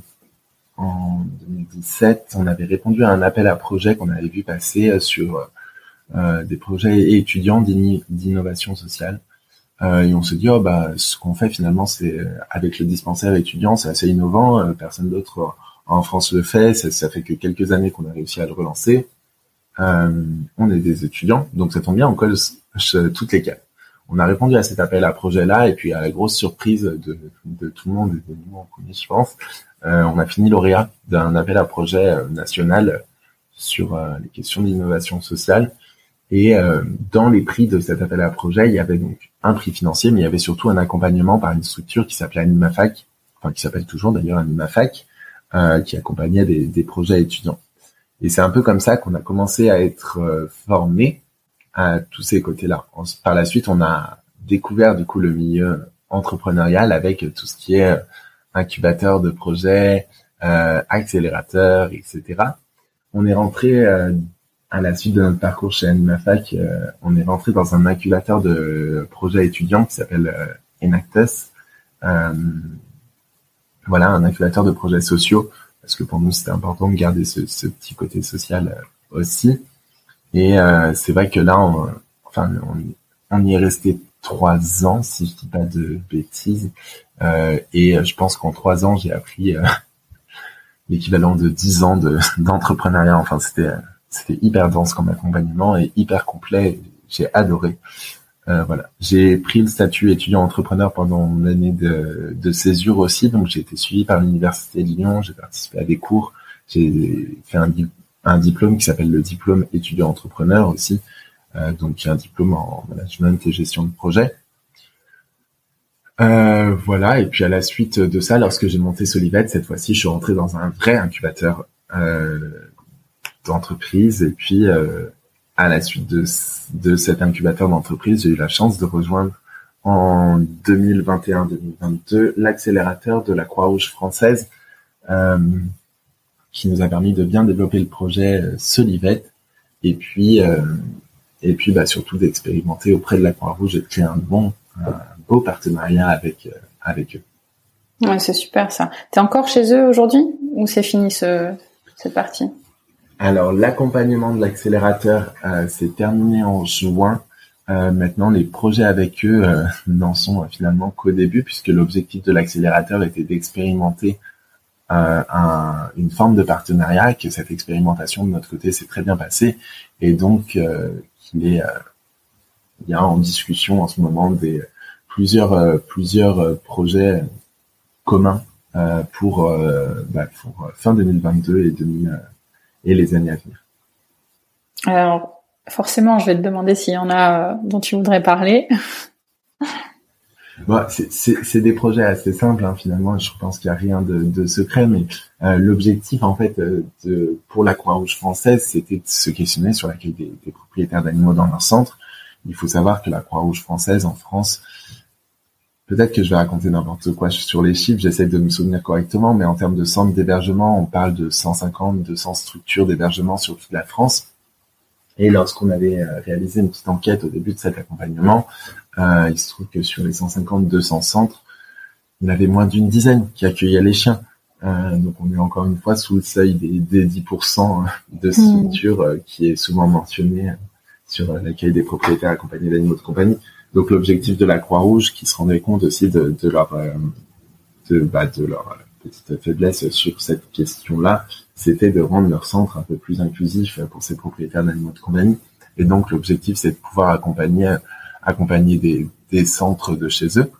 en 2017. On avait répondu à un appel à projet qu'on avait vu passer sur des projets étudiants d'innovation sociale. et on se dit oh bah ce qu'on fait finalement c'est avec le dispensaire étudiant c'est assez innovant, personne d'autre en France le fait, ça, fait que quelques années qu'on a réussi à le relancer. Euh, on est des étudiants, donc ça tombe bien, on colle toutes les cas. On a répondu à cet appel à projet-là, et puis à la grosse surprise de, tout le monde, et de nous en premier, je pense, euh, on a fini lauréat d'un appel à projet euh, national sur les questions d'innovation sociale. Et dans les prix de cet appel à projet, il y avait donc un prix financier, mais il y avait surtout un accompagnement par une structure qui s'appelait AnimaFac, enfin qui s'appelle toujours d'ailleurs AnimaFac, euh, qui accompagnait des, des, projets étudiants. Et c'est un peu comme ça qu'on a commencé à être euh, formé à tous ces côtés-là. Par la suite, on a découvert du coup le milieu entrepreneurial avec tout ce qui est euh, incubateur de projets, euh, accélérateur, etc. On est rentré à la suite de notre parcours chez AnimaFac, on est rentré dans un incubateur de projets étudiants qui s'appelle Enactus, voilà, un incubateur de projets sociaux, parce que pour nous c'était important de garder ce, petit côté social euh, aussi. Et euh, c'est vrai que là, on, enfin, on, y est resté trois ans, si je dis pas de bêtises. Euh, et je pense qu'en trois ans, j'ai appris l'équivalent de dix ans d'entrepreneuriat. enfin, c'était c'était hyper dense comme accompagnement et hyper complet. J'ai adoré. Euh, voilà. J'ai pris le statut étudiant entrepreneur pendant mon année de, de césure aussi, donc j'ai été suivi par l'université de Lyon, j'ai participé à des cours, j'ai fait un, un, diplôme qui s'appelle le diplôme étudiant entrepreneur aussi, euh, donc un diplôme en management et gestion de projet. Euh, voilà, et puis à la suite de ça, lorsque j'ai monté Solivet, cette fois-ci, je suis rentré dans un vrai incubateur euh, d'entreprise, et puis euh, à la suite de, de cet incubateur d'entreprise, j'ai eu la chance de rejoindre en 2021-2022 l'accélérateur de la Croix-Rouge française, euh, qui nous a permis de bien développer le projet Solivette et puis et puis bah, surtout d'expérimenter auprès de la Croix-Rouge et de créer un bon un beau partenariat avec avec eux. Ouais, c'est super ça. T'es encore chez eux aujourd'hui ou c'est fini ce, cette partie? Alors l'accompagnement de l'accélérateur euh, s'est terminé en juin. Euh, maintenant, les projets avec eux euh, n'en sont finalement qu'au début, puisque l'objectif de l'accélérateur était d'expérimenter un, une forme de partenariat, que cette expérimentation de notre côté s'est très bien passée, et donc qu'il est, il y a en discussion en ce moment des plusieurs plusieurs projets commun euh, pour, bah, pour fin 2022 et, 2000, euh, et les années à venir Alors, forcément, je vais te demander s'il y en a dont tu voudrais parler. Bon, c'est des projets assez simples hein, finalement. Je pense qu'il n'y a rien de, de secret, mais l'objectif en fait de, pour la Croix-Rouge française, c'était de se questionner sur l'accueil des, des, propriétaires d'animaux dans leur centre. Il faut savoir que la Croix-Rouge française en France Peut-être que je vais raconter n'importe quoi sur les chiffres, j'essaie de me souvenir correctement, mais en termes de centres d'hébergement, on parle de 150, 200 structures d'hébergement sur toute la France. Et lorsqu'on avait euh, réalisé une petite enquête au début de cet accompagnement, euh, il se trouve que sur les 150, 200 centres, il y en avait moins d'une dizaine qui accueillaient les chiens. Euh, donc on est encore une fois sous le seuil des, 10% de mmh. structures qui est souvent mentionné sur l'accueil des propriétaires accompagnés d'animaux de compagnie. Donc l'objectif de la Croix-Rouge, qui se rendait compte aussi de, de leur euh, bah, leur petite faiblesse sur cette question-là, c'était de rendre leur centre un peu plus inclusif pour ces propriétaires d'animaux de compagnie. Et donc l'objectif, c'est de pouvoir accompagner accompagner des, des centres de chez eux.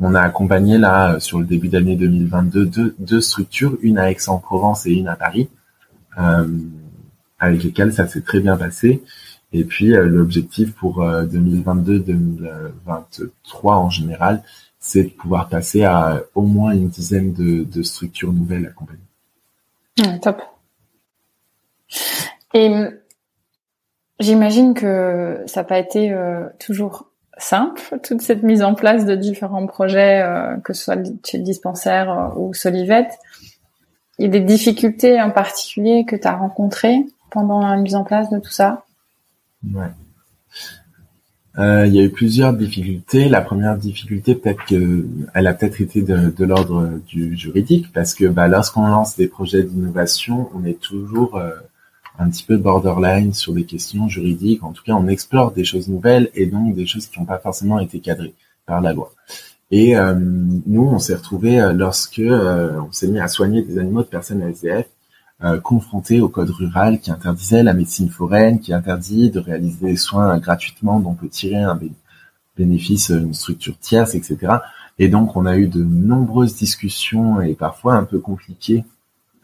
On a accompagné là sur le début d'année 2022 deux, deux structures, une à Aix-en-Provence et une à Paris, euh, avec lesquelles ça s'est très bien passé. Et puis euh, l'objectif pour 2022-2023 euh, en général, c'est de pouvoir passer à au moins une dizaine de, structures nouvelles accompagnées. top. Et j'imagine que ça n'a pas été euh, toujours simple, toute cette mise en place de différents projets, que ce soit chez le dispensaire ou Solivette. Il y a des difficultés en particulier que tu as rencontrées pendant la mise en place de tout ça? Ouais. Euh, il y a eu plusieurs difficultés. La première difficulté, peut-être que elle a peut-être été de, l'ordre du juridique, parce que bah, lorsqu'on lance des projets d'innovation, on est toujours euh, un petit peu borderline sur des questions juridiques. En tout cas, on explore des choses nouvelles et donc des choses qui n'ont pas forcément été cadrées par la loi. Et euh, nous, on s'est retrouvé lorsque on s'est mis à soigner des animaux de personnes SDF euh, confronté au code rural qui interdisait la médecine foraine, qui interdit de réaliser des soins gratuitement dont on peut tirer un bénéfice une structure tierce, etc. Et donc on a eu de nombreuses discussions et parfois un peu compliquées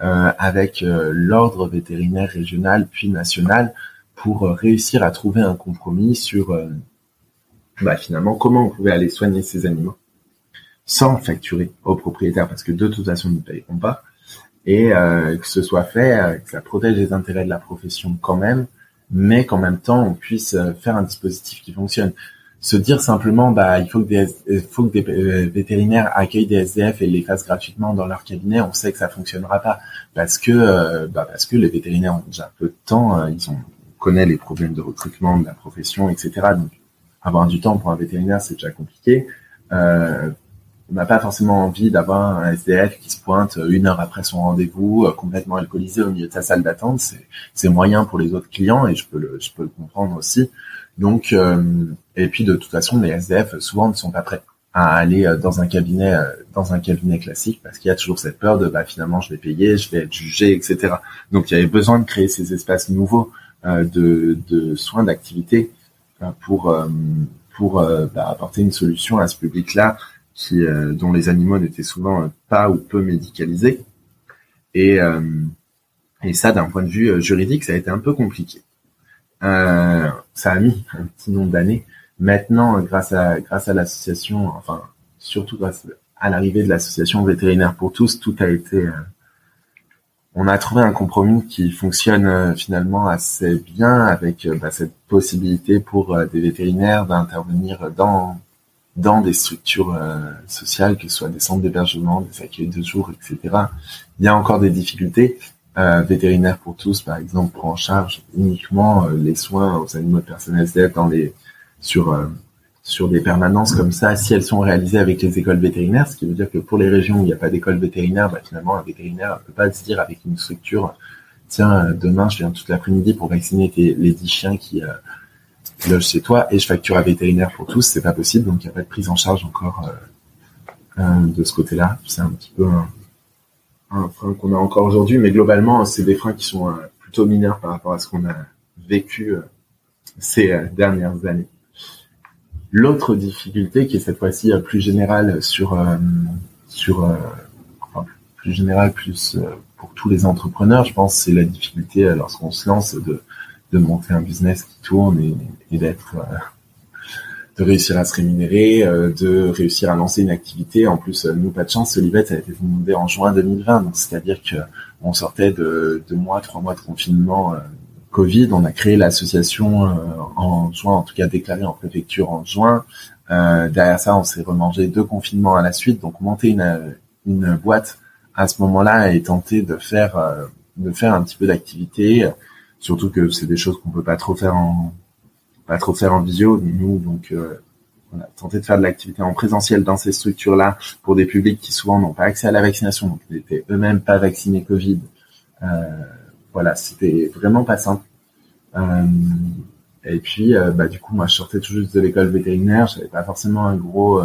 euh, avec euh, l'ordre vétérinaire régional puis national pour réussir à trouver un compromis sur bah, finalement comment on pouvait aller soigner ces animaux sans facturer aux propriétaires parce que de toute façon ils ne payeront pas et euh, que ce soit fait, euh, que ça protège les intérêts de la profession quand même, mais qu'en même temps on puisse euh, faire un dispositif qui fonctionne. Se dire simplement, bah, il faut que des, faut que des vétérinaires accueillent des SDF et les fassent gratuitement dans leur cabinet, on sait que ça fonctionnera pas parce que, bah, parce que les vétérinaires ont déjà peu de temps, ils ont, on connaît les problèmes de recrutement de la profession, etc. Donc, avoir du temps pour un vétérinaire, c'est déjà compliqué. Euh, on n'a pas forcément envie d'avoir un SDF qui se pointe une heure après son rendez-vous, euh, complètement alcoolisé au milieu de sa salle d'attente. C'est moyen pour les autres clients et je peux le, je peux le comprendre aussi. Donc, euh, et puis de toute façon, les SDF souvent ne sont pas prêts à aller euh, dans un cabinet, dans un cabinet classique parce qu'il y a toujours cette peur de bah finalement je vais payer, je vais être jugé, etc. Donc il y avait besoin de créer ces espaces nouveaux de, de soins d'activité pour pour bah, apporter une solution à ce public-là qui, euh, dont les animaux n'étaient souvent euh, pas ou peu médicalisés. Et, euh, et ça, d'un point de vue juridique, ça a été un peu compliqué. ça a mis un petit nombre d'années. Maintenant, grâce à grâce à l'association, enfin surtout grâce à l'arrivée de l'association vétérinaire pour tous, tout a été on a trouvé un compromis qui fonctionne finalement assez bien avec bah, cette possibilité pour des vétérinaires d'intervenir dans dans des structures euh, sociales, que ce soit des centres d'hébergement, des accueils de jour, etc. Il y a encore des difficultés, Euh, vétérinaire pour tous, par exemple, prend en charge uniquement euh, les soins aux animaux de personnes SDF dans les sur euh, sur des permanences comme ça, si elles sont réalisées avec les écoles vétérinaires, ce qui veut dire que pour les régions où il n'y a pas d'école vétérinaire, bah, finalement un vétérinaire ne peut pas se dire avec une structure, tiens, demain je viens toute l'après-midi pour vacciner les dix chiens qui logent chez toi et je facture un vétérinaire pour tous, c'est pas possible, donc il n'y a pas de prise en charge encore de ce côté-là. C'est un petit peu un, frein qu'on a encore aujourd'hui, mais globalement, c'est des freins qui sont euh, plutôt mineurs par rapport à ce qu'on a vécu euh, ces euh, dernières années. L'autre difficulté, qui est cette fois-ci plus générale sur sur enfin, plus générale plus pour tous les entrepreneurs, je pense, c'est la difficulté lorsqu'on se lance de de monter un business qui tourne et, et d'être de réussir à se rémunérer, euh, de réussir à lancer une activité. En plus, euh, nous, pas de chance, Solibet a été fondé en juin 2020, donc c'est-à-dire que on sortait de deux mois, trois mois de confinement euh, Covid. On a créé l'association en juin, en tout cas déclaré en préfecture en juin. derrière ça, on s'est remangé deux confinements à la suite, donc monter une, une boîte à ce moment-là et tenter de faire de faire un petit peu d'activité, surtout que c'est des choses qu'on peut pas trop faire en pas trop faire en visio, nous, donc euh, on de faire de l'activité en présentiel dans ces structures-là pour des publics qui souvent n'ont pas accès à la vaccination, donc n'étaient eux-mêmes pas vaccinés Covid. Euh, voilà, c'était vraiment pas simple. Euh, et puis, bah, du coup, moi, je sortais tout juste de l'école vétérinaire, j'avais pas forcément un gros,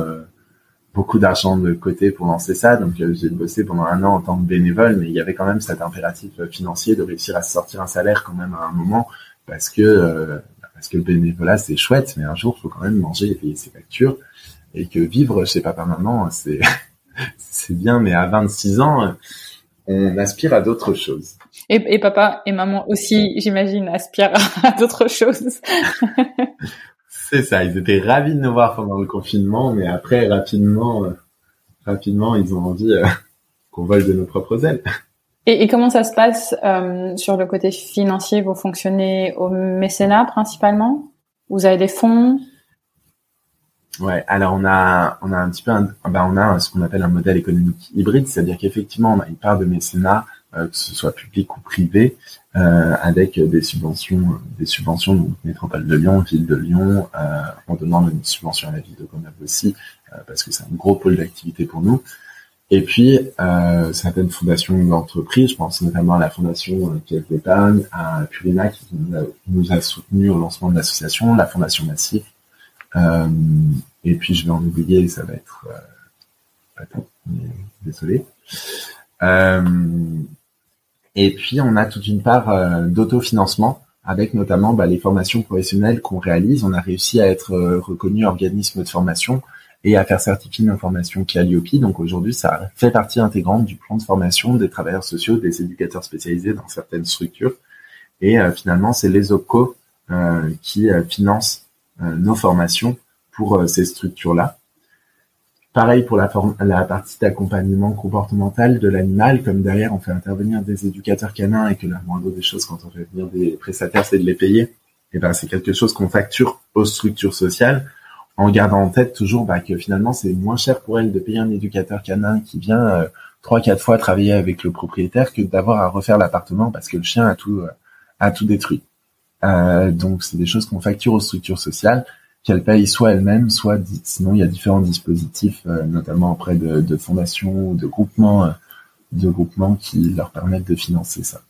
beaucoup d'argent de côté pour lancer ça, donc j'ai bossé pendant un an en tant que bénévole, mais il y avait quand même cet impératif financier de réussir à sortir un salaire quand même à un moment, parce que parce que le bénévolat c'est chouette, mais un jour il faut quand même manger et payer ses factures, et que vivre chez papa maman c'est c'est bien, mais à 26 ans on aspire à d'autres choses. Et, papa et maman aussi, j'imagine, aspirent à d'autres choses. c'est ça, ils étaient ravis de nous voir pendant le confinement, mais après rapidement, euh, rapidement ils ont envie euh, qu'on vole de nos propres ailes. Et, comment ça se passe euh, sur le côté financier? Vous fonctionnez au mécénat principalement? Vous avez des fonds? Ouais, alors on a on a un petit peu un, ben on a ce qu'on appelle un modèle économique hybride, c'est-à-dire qu'effectivement on a une part de mécénat, que ce soit public ou privé, avec des subventions, des subventions donc métropole de Lyon, ville de Lyon, euh, en donnant une subvention à la ville de Grenoble aussi, euh, parce que c'est un gros pôle d'activité pour nous. Et puis, euh, certaines fondations d'entreprises, je pense notamment à la fondation euh, d'épargne, à Purina qui nous a, soutenus au lancement de l'association, la fondation Massif. Euh, et puis, je vais en oublier, ça va être... Euh, attends, désolé. Euh, et puis, on a toute une part euh, d'autofinancement avec notamment bah, les formations professionnelles qu'on réalise. On a réussi à être reconnu organisme de formation et à faire certifier nos formations Calliope. Donc aujourd'hui, ça fait partie intégrante du plan de formation des travailleurs sociaux, des éducateurs spécialisés dans certaines structures. Et euh, finalement, c'est les OPCO euh, qui euh, financent nos formations pour ces structures-là. Pareil pour la, la partie d'accompagnement comportemental de l'animal, comme derrière on fait intervenir des éducateurs canins et que la moindre des choses quand on fait venir des prestataires, c'est de les payer. Et eh ben c'est quelque chose qu'on facture aux structures sociales en gardant en tête toujours bah, que finalement c'est moins cher pour elle de payer un éducateur canin qui vient euh, trois quatre fois travailler avec le propriétaire que d'avoir à refaire l'appartement parce que le chien a tout euh, a tout détruit. Euh, donc c'est des choses qu'on facture aux structures sociales qu'elles payent soit elles-mêmes, soit sinon il y a différents dispositifs, notamment auprès de, de, fondations ou de groupements, de groupements qui leur permettent de financer ça.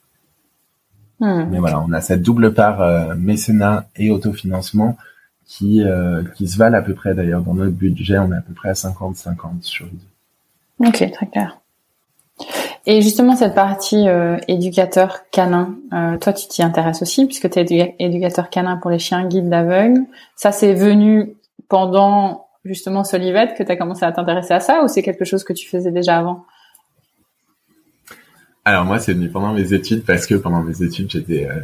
Hmm. Mais voilà, on a cette double part mécénat et autofinancement qui, euh, qui se valent à peu près d'ailleurs. Dans notre budget, on est à peu près à 50-50 sur les deux. Ok, très clair. Et justement, cette partie euh, éducateur canin, euh, toi, tu t'y intéresses aussi, puisque tu es éducateur canin pour les chiens guides d'aveugles. Ça, c'est venu pendant justement Solivette que tu as commencé à t'intéresser à ça, ou c'est quelque chose que tu faisais déjà avant? Alors moi, c'est venu pendant mes études, parce que pendant mes études, j'étais... Euh,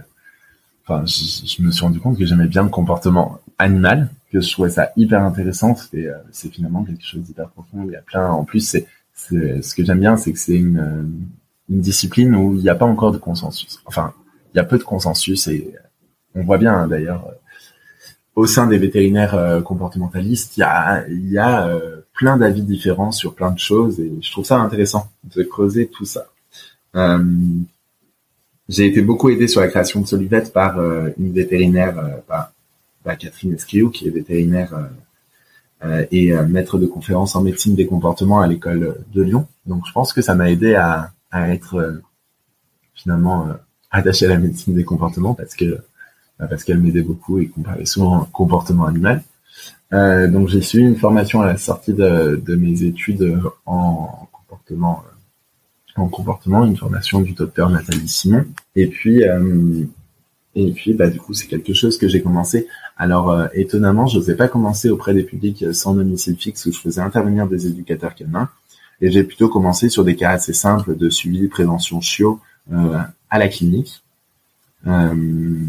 enfin, je, me suis rendu compte que j'aimais bien le comportement animal, que je trouvais ça hyper intéressant. C'est finalement quelque chose d'hyper profond. Il y a plein. En plus, c'est ce que j'aime bien, c'est que c'est une, euh, une discipline où il n'y a pas encore de consensus. Enfin, il y a peu de consensus et on voit bien hein, d'ailleurs au sein des vétérinaires comportementalistes, il y a, y a plein d'avis différents sur plein de choses et je trouve ça intéressant de creuser tout ça. j'ai été beaucoup aidé sur la création de Solivette par une vétérinaire, par, Catherine Escriou, qui est vétérinaire et maître de conférences en médecine des comportements à l'école de Lyon. Donc je pense que ça m'a aidé à, à être finalement attaché à la médecine des comportements parce que bah, parce qu'elle m'aidait beaucoup et qu'on parlait souvent comportement animal. Euh, donc j'ai suivi une formation à la sortie de, de mes études en comportement en comportement, une formation du docteur Nathalie Simon. Et puis euh, et puis bah du coup c'est quelque chose que j'ai commencé. Alors euh, étonnamment, je n'osais pas commencer auprès des publics sans domicile fixe où je faisais intervenir des éducateurs canins. Et j'ai plutôt commencé sur des cas assez simples de suivi, prévention chiot euh, à la clinique. Euh,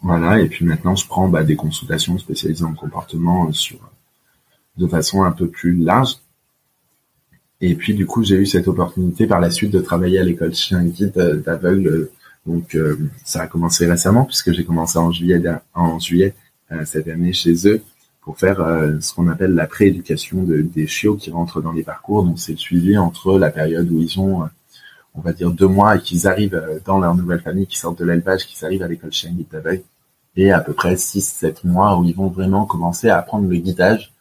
voilà, et puis maintenant je prends bah, des consultations spécialisées en comportement euh, sur de façon un peu plus large. Et puis du coup j'ai eu cette opportunité par la suite de travailler à l'école chien guide d'aveugle. Donc ça a commencé récemment puisque j'ai commencé en juillet en juillet cette année chez eux pour faire ce qu'on appelle la prééducation de, des chiots qui rentrent dans les parcours. Donc c'est le suivi entre la période où ils ont on va dire deux mois et qu'ils arrivent euh, dans leur nouvelle famille, qui sortent de l'élevage, qui arrivent à l'école chien guide d'aveugle, et à peu près six, sept mois où ils vont vraiment commencer à apprendre le guidage.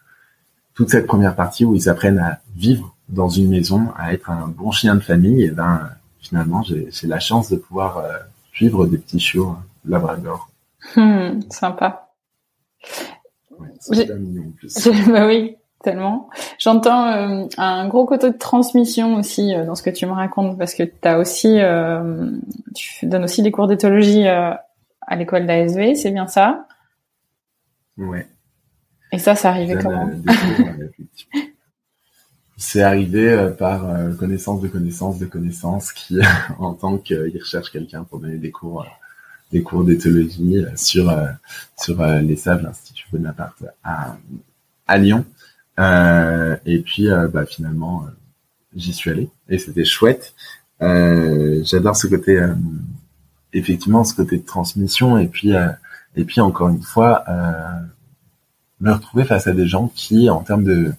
Toute cette première partie où ils apprennent à vivre dans une maison, à être un bon chien de famille, et ben finalement j'ai la chance de pouvoir euh, vivre des petits chiots hein, labrador. Hmm, sympa. Ouais, c'est mignon en plus. bah oui, tellement. J'entends euh, un gros côté de transmission aussi euh, dans ce que tu me racontes parce que tu as aussi euh, tu donnes aussi des cours d'éthologie à l'école d'ASV, c'est bien ça? Ouais. Et ça, ça arrivé comment? C'est arrivé par connaissance de connaissance de connaissance qui, en tant qu'il recherche quelqu'un pour donner des cours, des cours d'éthologie sur sur les sables l'Institut Bonaparte à à Lyon. Euh, et puis, euh, bah, finalement, euh, j'y suis allé et c'était chouette. J'adore ce côté, effectivement, ce côté de transmission et puis, et puis encore une fois, me retrouver face à des gens qui, en termes de,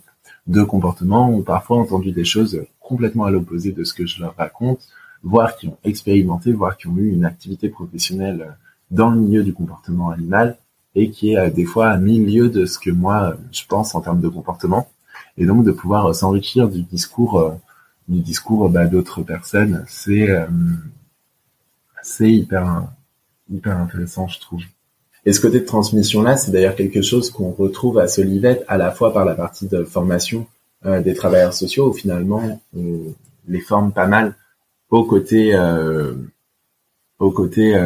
de comportement, ont parfois entendu des choses complètement à l'opposé de ce que je leur raconte, voire qui ont expérimenté, voire qui ont eu une activité professionnelle dans le milieu du comportement animal et qui est euh, des fois à milieu de ce que moi je pense en termes de comportement. Et donc de pouvoir euh, s'enrichir du discours euh, du discours bah, d'autres personnes c'est c'est hyper hyper intéressant je trouve et ce côté de transmission là c'est d'ailleurs quelque chose qu'on retrouve à Solivette à la fois par la partie de formation des travailleurs sociaux où finalement on les forme pas mal au côté au côté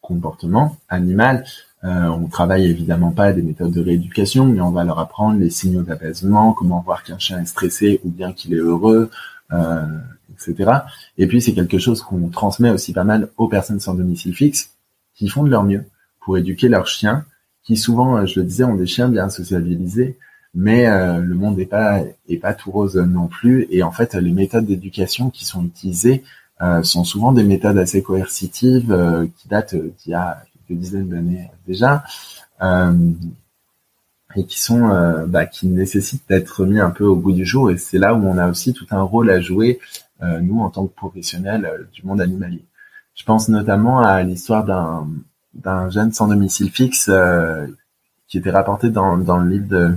comportement animal euh, on travaille évidemment pas des méthodes de rééducation, mais on va leur apprendre les signaux d'apaisement, comment voir qu'un chien est stressé ou bien qu'il est heureux, euh, etc. Et puis c'est quelque chose qu'on transmet aussi pas mal aux personnes sans domicile fixe, qui font de leur mieux pour éduquer leurs chiens, qui souvent, euh, je le disais, ont des chiens bien sociabilisés, mais le monde n'est pas est pas tout rose non plus. Et en fait, les méthodes d'éducation qui sont utilisées sont souvent des méthodes assez coercitives qui datent d'il y a dizaines d'années déjà, euh, et qui sont euh, bah, qui nécessitent d'être mis un peu au bout du jour. Et c'est là où on a aussi tout un rôle à jouer euh, nous en tant que professionnels du monde animalier. Je pense notamment à l'histoire d'un d'un jeune sans domicile fixe qui était rapporté dans, dans le livre de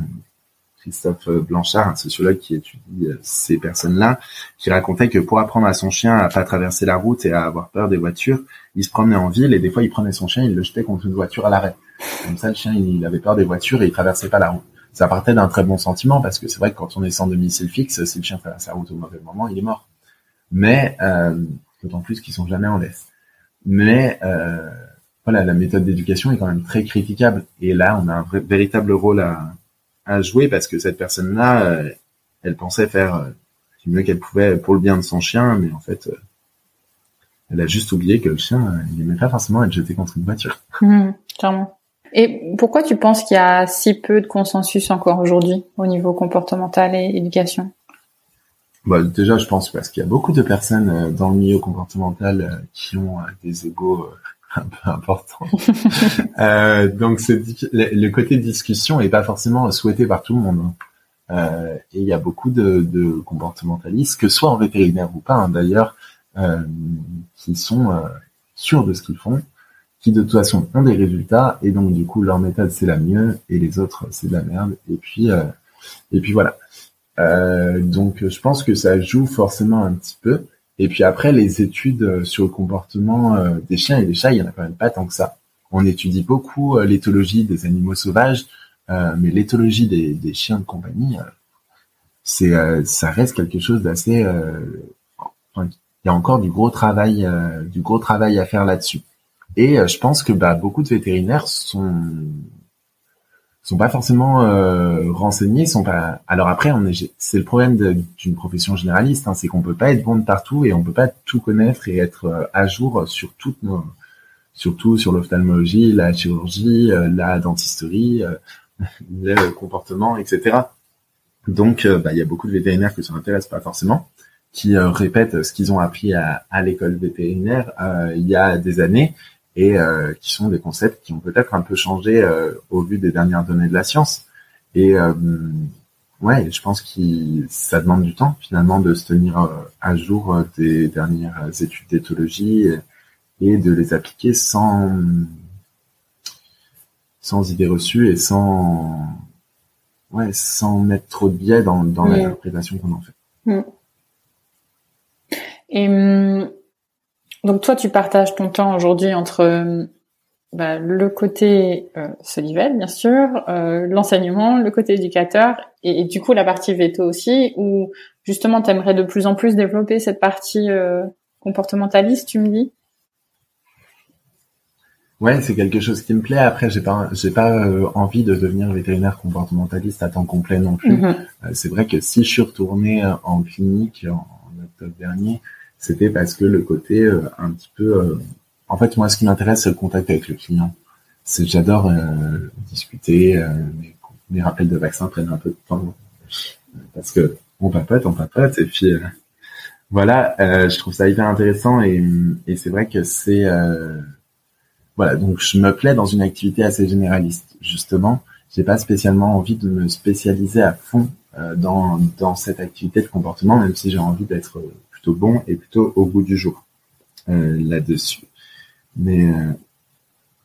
Christophe Blanchard, un sociologue qui étudie ces personnes-là, qui racontait que pour apprendre à son chien à pas traverser la route et à avoir peur des voitures, il se promenait en ville et des fois il prenait son chien, il le jetait contre une voiture à l'arrêt. Comme ça, le chien, il avait peur des voitures et il traversait pas la route. Ça partait d'un très bon sentiment parce que c'est vrai que quand on est sans domicile fixe, si le chien traverse la route au mauvais moment, il est mort. Mais euh, d'autant plus qu'ils sont jamais en laisse. Mais euh, voilà, la méthode d'éducation est quand même très critiquable. Et là, on a un véritable rôle à, à jouer parce que cette personne-là, euh, elle pensait faire euh, du mieux qu'elle pouvait pour le bien de son chien, mais en fait, euh, elle a juste oublié que le chien, il n'aimait pas forcément être jeté contre une voiture. Mmh, clairement. Et pourquoi tu penses qu'il y a si peu de consensus encore aujourd'hui au niveau comportemental et éducation? Bah, déjà, je pense parce qu'il y a beaucoup de personnes dans le milieu comportemental qui ont des égaux un peu important. euh, donc le, côté discussion est pas forcément souhaité par tout le monde. Hein. Euh, et il y a beaucoup de, comportementalistes, que soit en vétérinaire ou pas, hein, d'ailleurs, euh, qui sont sûrs de ce qu'ils font, qui de toute façon ont des résultats et donc du coup leur méthode c'est la mieux et les autres c'est de la merde et puis et puis voilà. Donc je pense que ça joue forcément un petit peu. Et puis après les études sur le comportement des chiens et des chats, il y en a quand même pas tant que ça. On étudie beaucoup l'éthologie des animaux sauvages, mais l'éthologie des, chiens de compagnie, c'est ça reste quelque chose d'assez il y a encore du gros travail, euh, du gros travail à faire là-dessus. Et euh, je pense que bah, beaucoup de vétérinaires sont sont pas forcément euh, renseignés, sont pas. Alors après, on est, c'est le problème d'une profession généraliste, hein, c'est qu'on peut pas être bon de partout et on peut pas tout connaître et être à jour sur toutes nos, surtout sur l'ophtalmologie, la chirurgie, la dentisterie, le comportement, etc. Donc, bah, il y a beaucoup de vétérinaires qui ça intéresse pas forcément qui euh, répètent ce qu'ils ont appris à, à l'école vétérinaire euh, il y a des années et euh, qui sont des concepts qui ont peut-être un peu changé au vu des dernières données de la science. Et ouais, je pense que ça demande du temps finalement de se tenir à jour des dernières études d'éthologie et de les appliquer sans sans idées reçues et sans ouais sans mettre trop de biais dans, l'interprétation qu'on en fait. Mm. Et hum, donc toi, tu partages ton temps aujourd'hui entre hum, bah, le côté euh, Solivel, bien sûr, euh, l'enseignement, le côté éducateur, et, du coup la partie veto aussi, où justement tu aimerais de plus en plus développer cette partie euh, comportementaliste, tu me dis? Ouais, c'est quelque chose qui me plaît. Après, j'ai pas, j'ai pas euh, envie de devenir vétérinaire comportementaliste à temps complet non plus. Mm-hmm. Euh, c'est vrai que si je suis retourné en clinique en, en octobre dernier, c'était parce que le côté euh, un petit peu euh, en fait moi ce qui m'intéresse c'est le contact avec le client. C'est j'adore euh, discuter mes, rappels de vaccins prennent un peu de temps parce que on papote on papote et puis voilà je trouve ça hyper intéressant et, c'est vrai que c'est voilà donc je me plais dans une activité assez généraliste justement. J'ai pas spécialement envie de me spécialiser à fond dans dans cette activité de comportement même si j'ai envie d'être bon et plutôt au bout du jour euh, là-dessus. Mais euh,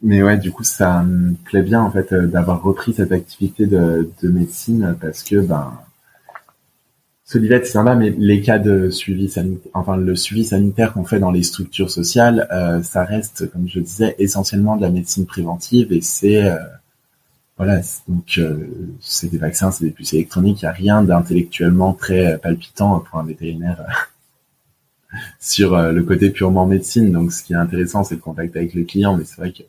mais ouais, du coup, ça me plaît bien en fait euh, d'avoir repris cette activité de, de médecine parce que ben Solivet, c'est sympa, mais les cas de suivi sanitaire, enfin le suivi sanitaire qu'on fait dans les structures sociales, ça reste, comme je disais, essentiellement de la médecine préventive et c'est voilà, donc c'est des vaccins, c'est des puces électroniques, il n'y a rien d'intellectuellement très palpitant pour un vétérinaire sur euh, le côté purement médecine. Donc, ce qui est intéressant, c'est le contact avec le client, mais c'est vrai que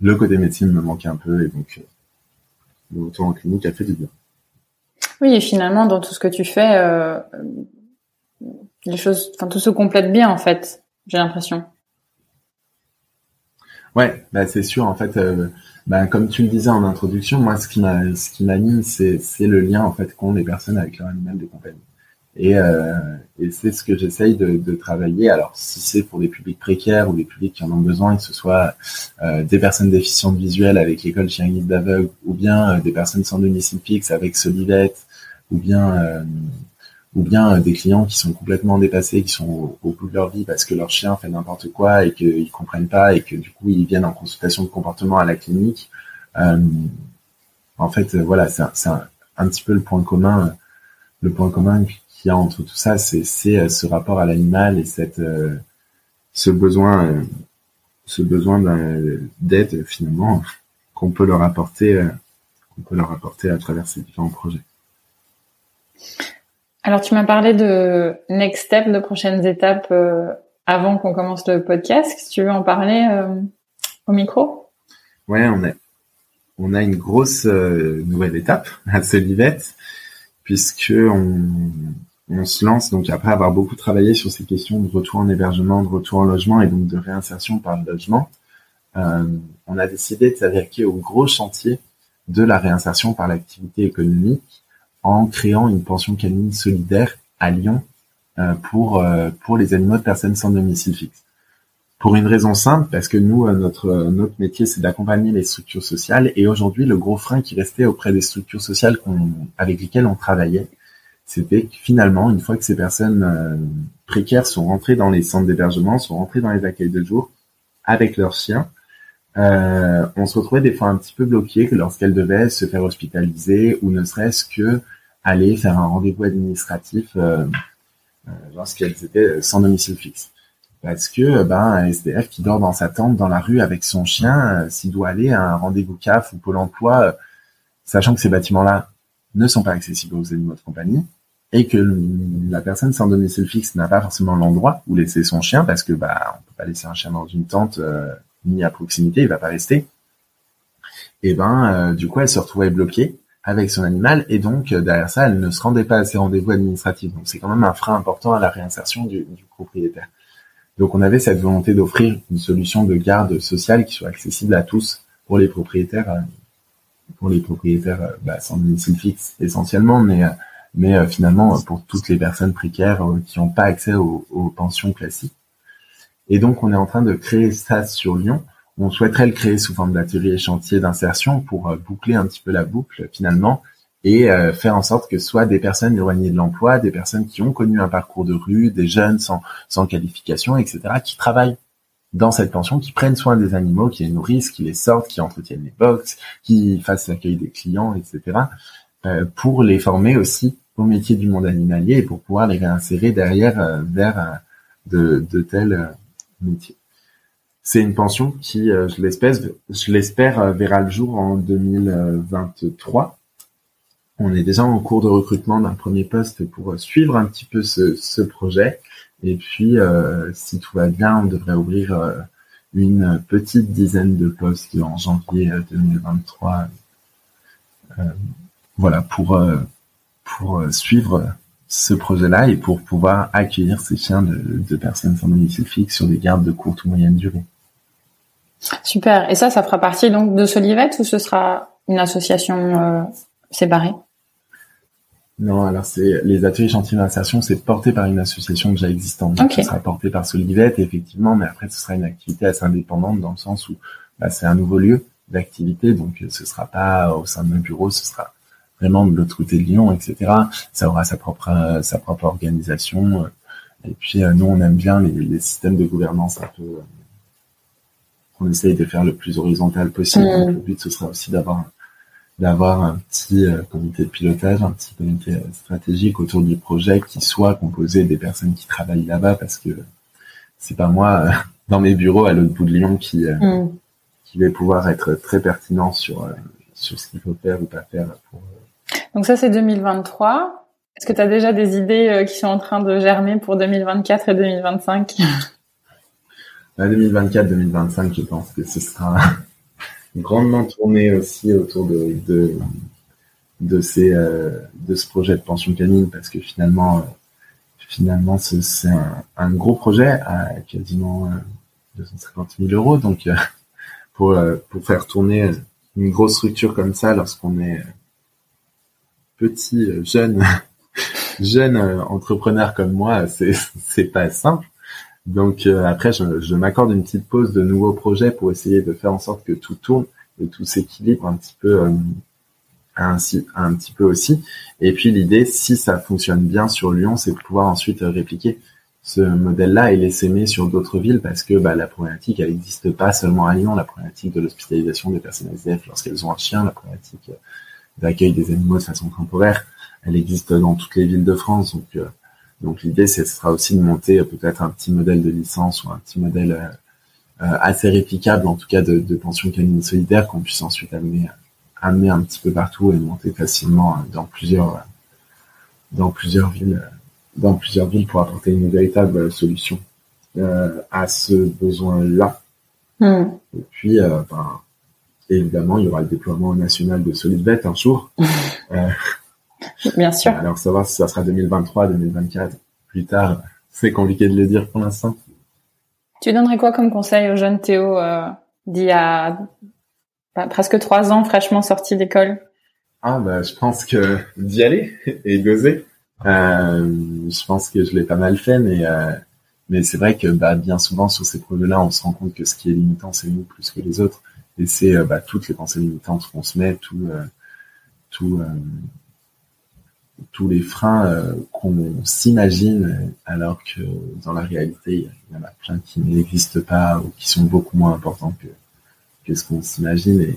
le côté médecine me manque un peu, et donc euh, le retour en clinique a fait du bien. Oui, et finalement, dans tout ce que tu fais, euh, les choses, enfin, tout se complète bien, en fait. J'ai l'impression. Ouais, bah c'est sûr. En fait, bah, comme tu le disais en introduction, moi, ce qui m'a, ce qui m'anime, c'est, c'est le lien en fait qu'ont les personnes avec leur animal de compagnie. Et, euh, et c'est ce que j'essaye de, de, travailler. Alors, si c'est pour des publics précaires ou des publics qui en ont besoin, que ce soit euh, des personnes déficientes visuelles avec l'école chien guide d'aveugle, ou bien euh, des personnes sans domicile fixe avec Solivette, ou bien euh, ou bien euh, des clients qui sont complètement dépassés, qui sont au, bout de leur vie parce que leur chien fait n'importe quoi et qu'ils comprennent pas et que du coup ils viennent en consultation de comportement à la clinique. en fait, voilà, c'est un, un, petit peu le point commun, le point commun qu'il y a entre tout ça, c'est euh, ce rapport à l'animal et cette euh, ce besoin euh, ce besoin d'aide finalement qu'on peut leur apporter qu'on peut leur apporter à travers ces différents projets. Alors tu m'as parlé de next step, de prochaines étapes avant qu'on commence le podcast. Si tu veux en parler au micro? Ouais, on a on a une grosse nouvelle étape à Solivette puisque on, on se lance donc après avoir beaucoup travaillé sur ces questions de retour en hébergement, de retour en logement et donc de réinsertion par le logement, euh, on a décidé de s'attaquer au gros chantier de la réinsertion par l'activité économique en créant une pension canine solidaire à Lyon euh, pour euh, pour les animaux de personnes sans domicile fixe. Pour une raison simple, parce que nous, notre notre métier, c'est d'accompagner les structures sociales. Et aujourd'hui, le gros frein qui restait auprès des structures sociales avec lesquelles on travaillait, c'était finalement, une fois que ces personnes euh, précaires sont rentrées dans les centres d'hébergement, sont rentrées dans les accueils de jour, avec leur chien, euh, on se retrouvait des fois un petit peu bloqué lorsqu'elles devaient se faire hospitaliser ou ne serait-ce que aller faire un rendez-vous administratif euh, lorsqu'elles étaient sans domicile fixe. Parce que ben un SDF qui dort dans sa tente dans la rue avec son chien, s'il doit aller à un rendez-vous CAF ou Pôle Emploi, sachant que ces bâtiments-là ne sont pas accessibles aux animaux de compagnie, et que la personne sans domicile fixe n'a pas forcément l'endroit où laisser son chien parce que bah on peut pas laisser un chien dans une tente euh, ni à proximité, il va pas rester. Et ben euh, du coup elle se retrouvait bloquée avec son animal et donc euh, derrière ça elle ne se rendait pas à ses rendez-vous administratifs. Donc c'est quand même un frein important à la réinsertion du, du propriétaire. Donc on avait cette volonté d'offrir une solution de garde sociale qui soit accessible à tous pour les propriétaires pour les propriétaires bah, sans domicile fixe essentiellement mais mais euh, finalement pour toutes les personnes précaires euh, qui n'ont pas accès aux, pensions classiques. Et donc on est en train de créer ça sur Lyon. On souhaiterait le créer sous forme d'atelier chantier d'insertion pour euh, boucler un petit peu la boucle finalement et faire en sorte que soit des personnes éloignées de l'emploi, des personnes qui ont connu un parcours de rue, des jeunes sans, sans qualification, etc., qui travaillent dans cette pension, qui prennent soin des animaux, qui les nourrissent, qui les sortent, qui entretiennent les box, qui fassent l'accueil des clients, etc., pour les former aussi au métier du monde animalier et pour pouvoir les réinsérer derrière euh, vers euh, de, tels euh, métiers. C'est une pension qui, je l'espère, verra le jour en 2023. On est déjà en cours de recrutement d'un premier poste pour suivre un petit peu ce projet. Et puis, si tout va bien, on devrait ouvrir une petite dizaine de postes en janvier 2023. voilà, pour pour euh, suivre ce projet-là et pour pouvoir accueillir ces chiens de, personnes sans domicile fixe sur des gardes de courte ou moyenne durée. Super. Et ça, ça fera partie donc de Solivet ou ce sera une association euh, séparée? Non, alors c'est les ateliers chantiers d'insertion, c'est porté par une association déjà existante. Donc ça sera porté par Solivet, effectivement, mais après ce sera une activité assez indépendante dans le sens où bah, c'est un nouveau lieu d'activité, donc ce sera pas au sein de nos bureau, ce sera vraiment de l'autre côté de Lyon, etc. Ça aura sa propre euh, sa propre organisation. Euh, et puis euh, nous, on aime bien les, les, systèmes de gouvernance un peu qu'on essaye de faire le plus horizontal possible. Mm. le but, ce sera aussi d'avoir d'avoir un petit comité de pilotage, un petit comité stratégique autour du projet qui soit composé des personnes qui travaillent là-bas, parce que c'est pas moi dans mes bureaux à l'autre bout de Lyon qui mm. qui vais pouvoir être très pertinent sur sur ce qu'il faut faire ou pas faire pour donc ça, c'est 2023. Est-ce que tu as déjà des idées euh, qui sont en train de germer pour 2024 et 2025 2024-2025, je pense que ce sera grandement tourné aussi autour de de, ces euh, de ce projet de pension canine parce que finalement euh, finalement c'est un, un, gros projet à quasiment 250 000 euros donc pour pour faire tourner une grosse structure comme ça lorsqu'on est petit euh, jeune jeune euh, entrepreneur comme moi, c'est c'est pas simple. Donc euh, après, je, je m'accorde une petite pause de nouveaux projets pour essayer de faire en sorte que tout tourne et tout s'équilibre un petit peu un, un petit peu aussi. Et puis l'idée, si ça fonctionne bien sur Lyon, c'est de pouvoir ensuite répliquer ce modèle-là et l'essaimer sur d'autres villes parce que bah, la problématique, elle n'existe pas seulement à Lyon. La problématique de l'hospitalisation des personnes SDF lorsqu'elles ont un chien, la problématique d'accueil des animaux de façon temporaire. Elle existe dans toutes les villes de France. Donc, euh, donc l'idée, ce sera aussi de monter euh, peut-être un petit modèle de licence ou un petit modèle euh, assez réplicable, en tout cas de, de pension canine solidaire, qu'on puisse ensuite amener, amener un petit peu partout et monter facilement dans plusieurs, dans plusieurs villes, dans plusieurs villes pour apporter une véritable solution à ce besoin-là. Hmm. Et puis, ben, évidemment, il y aura le déploiement national de SolidVet un jour. euh, Bien sûr. Alors, savoir si ça sera 2023, 2024, plus tard, c'est compliqué de le dire pour l'instant. Tu donnerais quoi comme conseil au jeune Théo euh, d'il y a bah, presque trois ans, fraîchement sorti d'école? Ah bah, je pense que d'y aller et d'oser. Euh, je pense que je l'ai pas mal fait, mais euh, mais c'est vrai que bah, bien souvent sur ces projets-là, on se rend compte que ce qui est limitant, c'est nous plus que les autres et c'est euh, bah, toutes les pensées limitantes qu'on se met, euh, euh, tous les freins qu'on s'imagine, alors que dans la réalité, il y en a plein qui n'existent pas ou qui sont beaucoup moins importants que, ce qu'on s'imagine.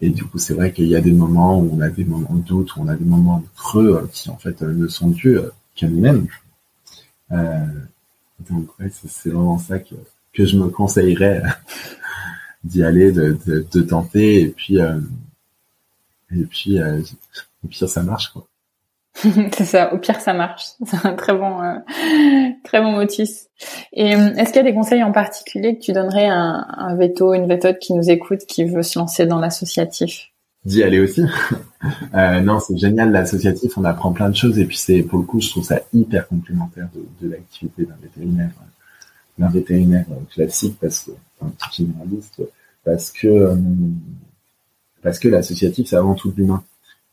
Et, du coup, c'est vrai qu'il y a des moments où on a des moments de doute, où on a des moments de creux qui en fait ne sont dus qu'à nous-mêmes. Donc c'est vraiment ça que, que je me conseillerais d'y aller, de, de, de, tenter et puis euh, et puis euh, au pire ça marche quoi. c'est ça, au pire ça marche. C'est un très bon euh, très bon motus. Et euh, est-ce qu'il y a des conseils en particulier que tu donnerais à un, un veto, une vétode qui nous écoute, qui veut se lancer dans l'associatif? D'y aller aussi. euh, non, c'est génial l'associatif, on apprend plein de choses et puis c'est pour le coup, je trouve ça hyper complémentaire de, de l'activité d'un vétérinaire d'un vétérinaire classique parce que un petit généraliste parce que euh, parce que l'associatif c'est avant tout l'humain.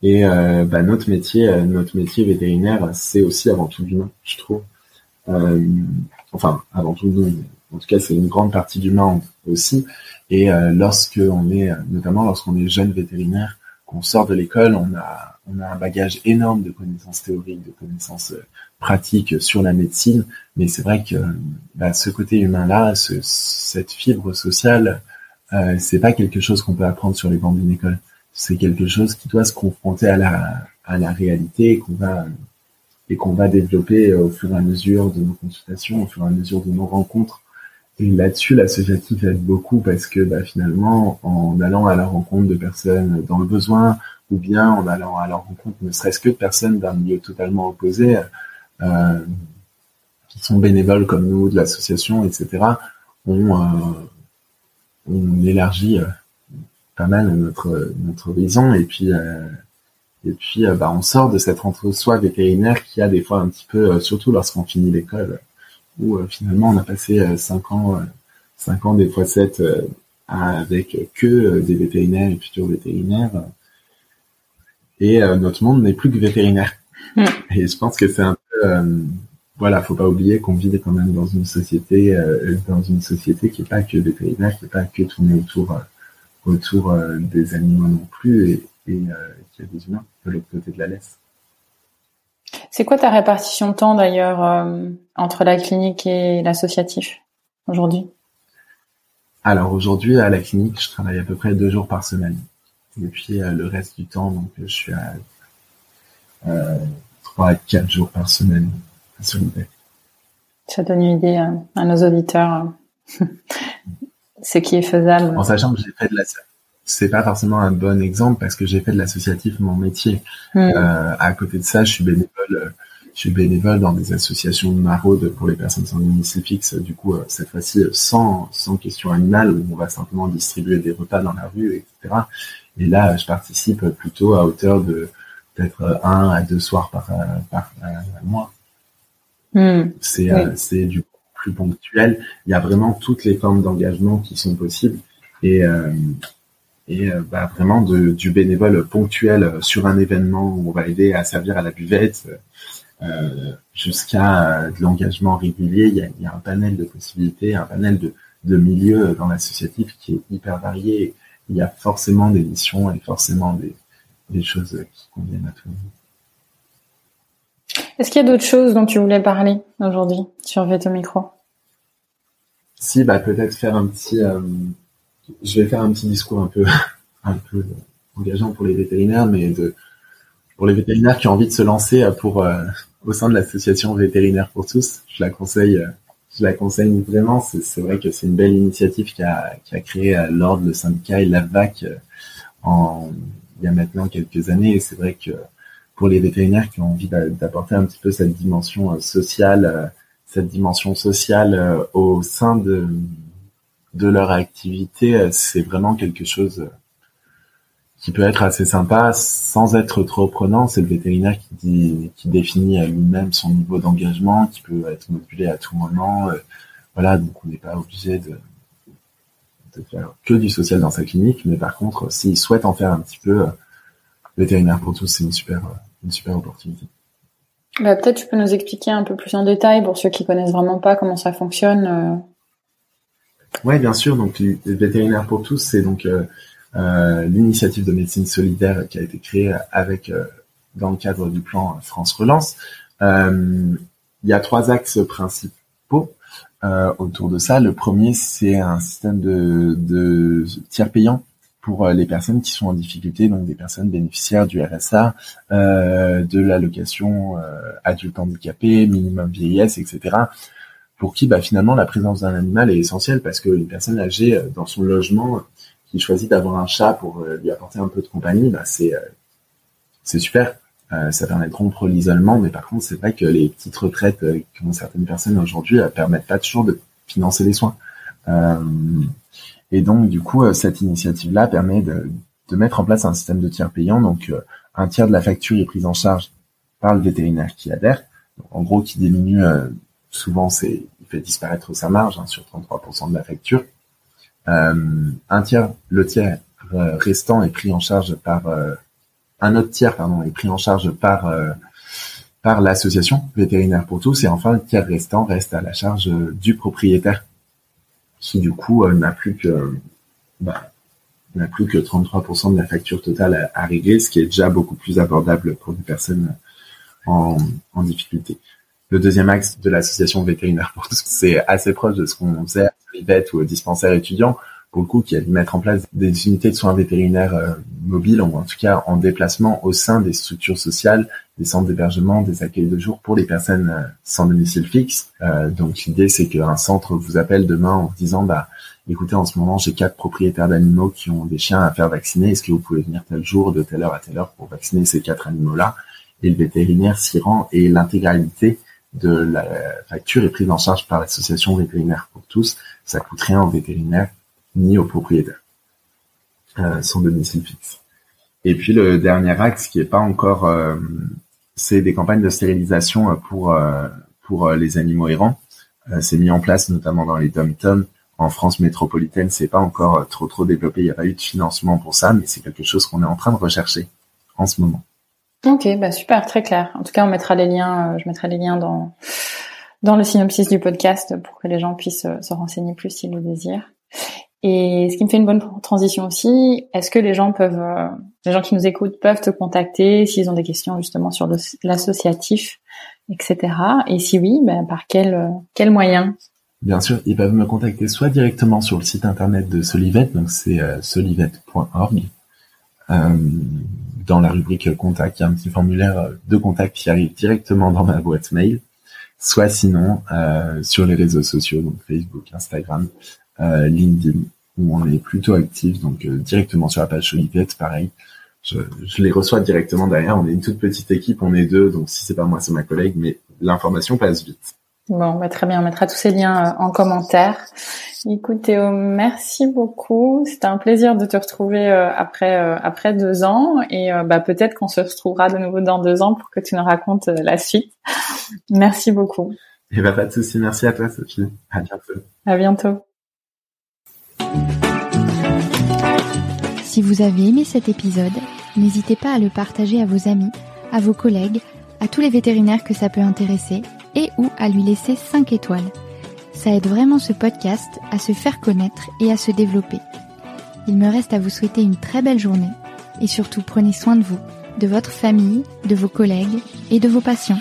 Et euh, bah, notre métier euh, notre métier vétérinaire c'est aussi avant tout l'humain je trouve. Euh, enfin avant tout en tout cas c'est une grande partie d'humain aussi. Et euh, lorsque on est notamment lorsqu'on est jeune vétérinaire qu'on sort de l'école on a on a un bagage énorme de connaissances théoriques de connaissances pratique sur la médecine, mais c'est vrai que bah, ce côté humain-là, ce, cette fibre sociale, euh, c'est pas quelque chose qu'on peut apprendre sur les bancs d'une école. C'est quelque chose qui doit se confronter à la, à la réalité et qu'on va et qu'on va développer au fur et à mesure de nos consultations, au fur et à mesure de nos rencontres. Et là-dessus, l'associatif aide beaucoup parce que bah, finalement, en allant à la rencontre de personnes dans le besoin, ou bien en allant à leur rencontre ne serait-ce que de personnes d'un milieu totalement opposé, euh, qui sont bénévoles comme nous de l'association, etc., on, euh, élargit euh, pas mal notre notre horizon et puis et puis bah on sort de cette entre-soi vétérinaire qui a des fois un petit peu surtout lorsqu'on finit l'école où finalement on a passé cinq ans cinq ans des fois sept avec que des vétérinaires et futurs vétérinaires et notre monde n'est plus que vétérinaire mm. et je pense que c'est un euh, voilà, faut pas oublier qu'on vit quand même dans une société, euh, dans une société qui est pas que vétérinaire, qui est pas que tournée autour, euh, autour des animaux non plus, et, et qui a des humains de l'autre côté de la laisse. C'est quoi ta répartition de temps d'ailleurs entre la clinique et l'associatif aujourd'hui? Alors aujourd'hui à la clinique, je travaille à peu près deux jours par semaine. Et puis le reste du temps, donc je suis à euh, 3 4 jours par semaine sur Ça donne une idée euh, à, nos auditeurs euh, ce qui est faisable. En sachant que j'ai fait de la c'est pas forcément un bon exemple parce que j'ai fait de l'associatif mon métier. Hmm. Euh, à côté de ça, je suis bénévole. Je suis bénévole dans des associations de maraude pour les personnes sans domicile fixe. Du coup, cette fois-ci, sans, sans question animale, où on va simplement distribuer des repas dans la rue, etc. Et là, je participe plutôt à hauteur de peut-être euh, un à deux soirs par, euh, par euh, mois. Hmm. C'est c'est du plus ponctuel. Il y a vraiment toutes les formes d'engagement qui sont possibles et et bah, vraiment de, du bénévole ponctuel sur un événement où on va aider à servir à la buvette euh, jusqu'à de l'engagement régulier. Il y, a, il y, a, un panel de possibilités, un panel de, de milieux dans l'associatif qui est hyper varié. Il y a forcément des missions et forcément des, des choses qui conviennent à tout le monde. Est-ce qu'il y a d'autres choses dont tu voulais parler aujourd'hui sur Veto Micro? Si, bah peut-être faire un petit. Euh, je vais faire un petit discours un peu, un peu engageant pour les vétérinaires, mais de pour les vétérinaires qui ont envie de se lancer euh, euh, au sein de l'association vétérinaire pour tous. Je la conseille. je la conseille vraiment. C'est vrai que c'est une belle initiative qui a, créé l'ordre, le syndicat et l'AVAC en il y a maintenant quelques années. Et c'est vrai que pour les vétérinaires qui ont envie d'apporter un petit peu cette dimension euh, sociale, euh, cette dimension sociale euh, au sein de, de leur activité, c'est vraiment quelque chose qui peut être assez sympa sans être trop prenant. C'est le vétérinaire qui, dit, qui définit à lui-même son niveau d'engagement, qui peut être modulé à tout moment. Voilà, donc on n'est pas obligé de, de faire que du social dans sa clinique, mais par contre, s'il souhaite en faire un petit peu, euh, vétérinaire pour tous, c'est une super, euh, une super opportunité. Bah, peut-être tu peux nous expliquer un peu plus en détail pour ceux qui connaissent vraiment pas comment ça fonctionne. Euh. Oui, bien sûr. Donc, les vétérinaires pour tous, c'est donc l'initiative de médecine solidaire qui a été créée avec dans le cadre du plan France Relance. il y a trois axes principaux autour de ça. Le premier, c'est un système de, de tiers payant pour les personnes qui sont en difficulté, donc des personnes bénéficiaires du RSA, euh, de l'allocation euh, adulte handicapé, minimum vieillesse, etc. Pour qui, bah, finalement, la présence d'un animal est essentielle parce que les personnes âgées dans son logement qui choisit d'avoir un chat pour lui apporter un peu de compagnie, bah, c'est c'est super. Euh, ça permet de rompre l'isolement, mais par contre, c'est vrai que les petites retraites euh, qu'ont certaines personnes aujourd'hui ne permettent pas toujours de financer les soins. Euh, et donc, du coup, cette initiative-là permet de, de, mettre en place un système de tiers payant. Donc, un tiers de la facture est prise en charge par le vétérinaire qui adhère. en gros, qui diminue souvent, c'est il fait disparaître sa marge hein, sur 33% de la facture. un tiers, le tiers restant est pris en charge par un autre tiers pardon, est pris en charge par euh, par l'association vétérinaire pour tous et enfin le tiers restant reste à la charge euh, du propriétaire qui du coup euh, n'a plus que bah, n'a plus que 33% de la facture totale à, régler, ce qui est déjà beaucoup plus abordable pour des personnes en difficulté. Le deuxième axe de l'association vétérinaire pour tous, c'est assez proche de ce qu'on faisait à Olivet ou au dispensaire étudiant, pour le coup, qui a dû mettre en place des unités de soins vétérinaires euh, mobiles, ou en tout cas en déplacement au sein des structures sociales, des centres d'hébergement, des accueils de jour pour les personnes euh, sans domicile fixe. Euh, donc l'idée, c'est qu'un centre vous appelle demain en disant, bah, écoutez, en ce moment, j'ai quatre propriétaires d'animaux qui ont des chiens à faire vacciner. Est-ce que vous pouvez venir tel jour, de telle heure à telle heure pour vacciner ces quatre animaux-là? Et le vétérinaire s'y rend et l'intégralité de la facture est prise en charge par l'association vétérinaire pour tous. Ça coûte rien au vétérinaire ni au propriétaire, euh, son domicile fixe. Et puis le dernier axe qui est pas encore, euh, c'est des campagnes de stérilisation pour euh, pour les animaux errants. c'est mis en place notamment dans les dom-toms en France métropolitaine. C'est pas encore trop trop développé. Il n'y a pas eu de financement pour ça, mais c'est quelque chose qu'on est en train de rechercher en ce moment. Ok, bah super, très clair. En tout cas, on mettra les liens. je mettrai les liens dans dans le synopsis du podcast pour que les gens puissent se renseigner plus s'ils le désirent. Et ce qui me fait une bonne transition aussi, est-ce que les gens peuvent, euh, les gens qui nous écoutent peuvent te contacter s'ils ont des questions justement sur l'associatif, etc. Et si oui, ben, par quel euh, quel moyen? Bien sûr, ils peuvent me contacter soit directement sur le site internet de Solivet, donc c'est euh, solivet.org. Euh, dans la rubrique contact, il y a un petit formulaire de contact qui arrive directement dans ma boîte mail, soit sinon sur les réseaux sociaux, donc Facebook, Instagram, euh, LinkedIn où on est plutôt actif, donc euh, directement sur la page Solipet, pareil. Je, je, les reçois directement derrière. On est une toute petite équipe, on est deux, donc si c'est pas moi, c'est ma collègue, mais l'information passe vite. Bon, bah très bien, on mettra tous ces liens euh, en commentaire. Écoute Théo, merci beaucoup. C'était un plaisir de te retrouver après après deux ans et bah peut-être qu'on se retrouvera de nouveau dans deux ans pour que tu nous racontes la suite. Merci beaucoup. Et eh bah pas de souci, merci à toi Sophie. À bientôt. À bientôt. Si vous avez aimé cet épisode, n'hésitez pas à le partager à vos amis, à vos collègues, à tous les vétérinaires que ça peut intéresser et ou à lui laisser 5 étoiles. Ça aide vraiment ce podcast à se faire connaître et à se développer. Il me reste à vous souhaiter une très belle journée et surtout prenez soin de vous, de votre famille, de vos collègues et de vos patients.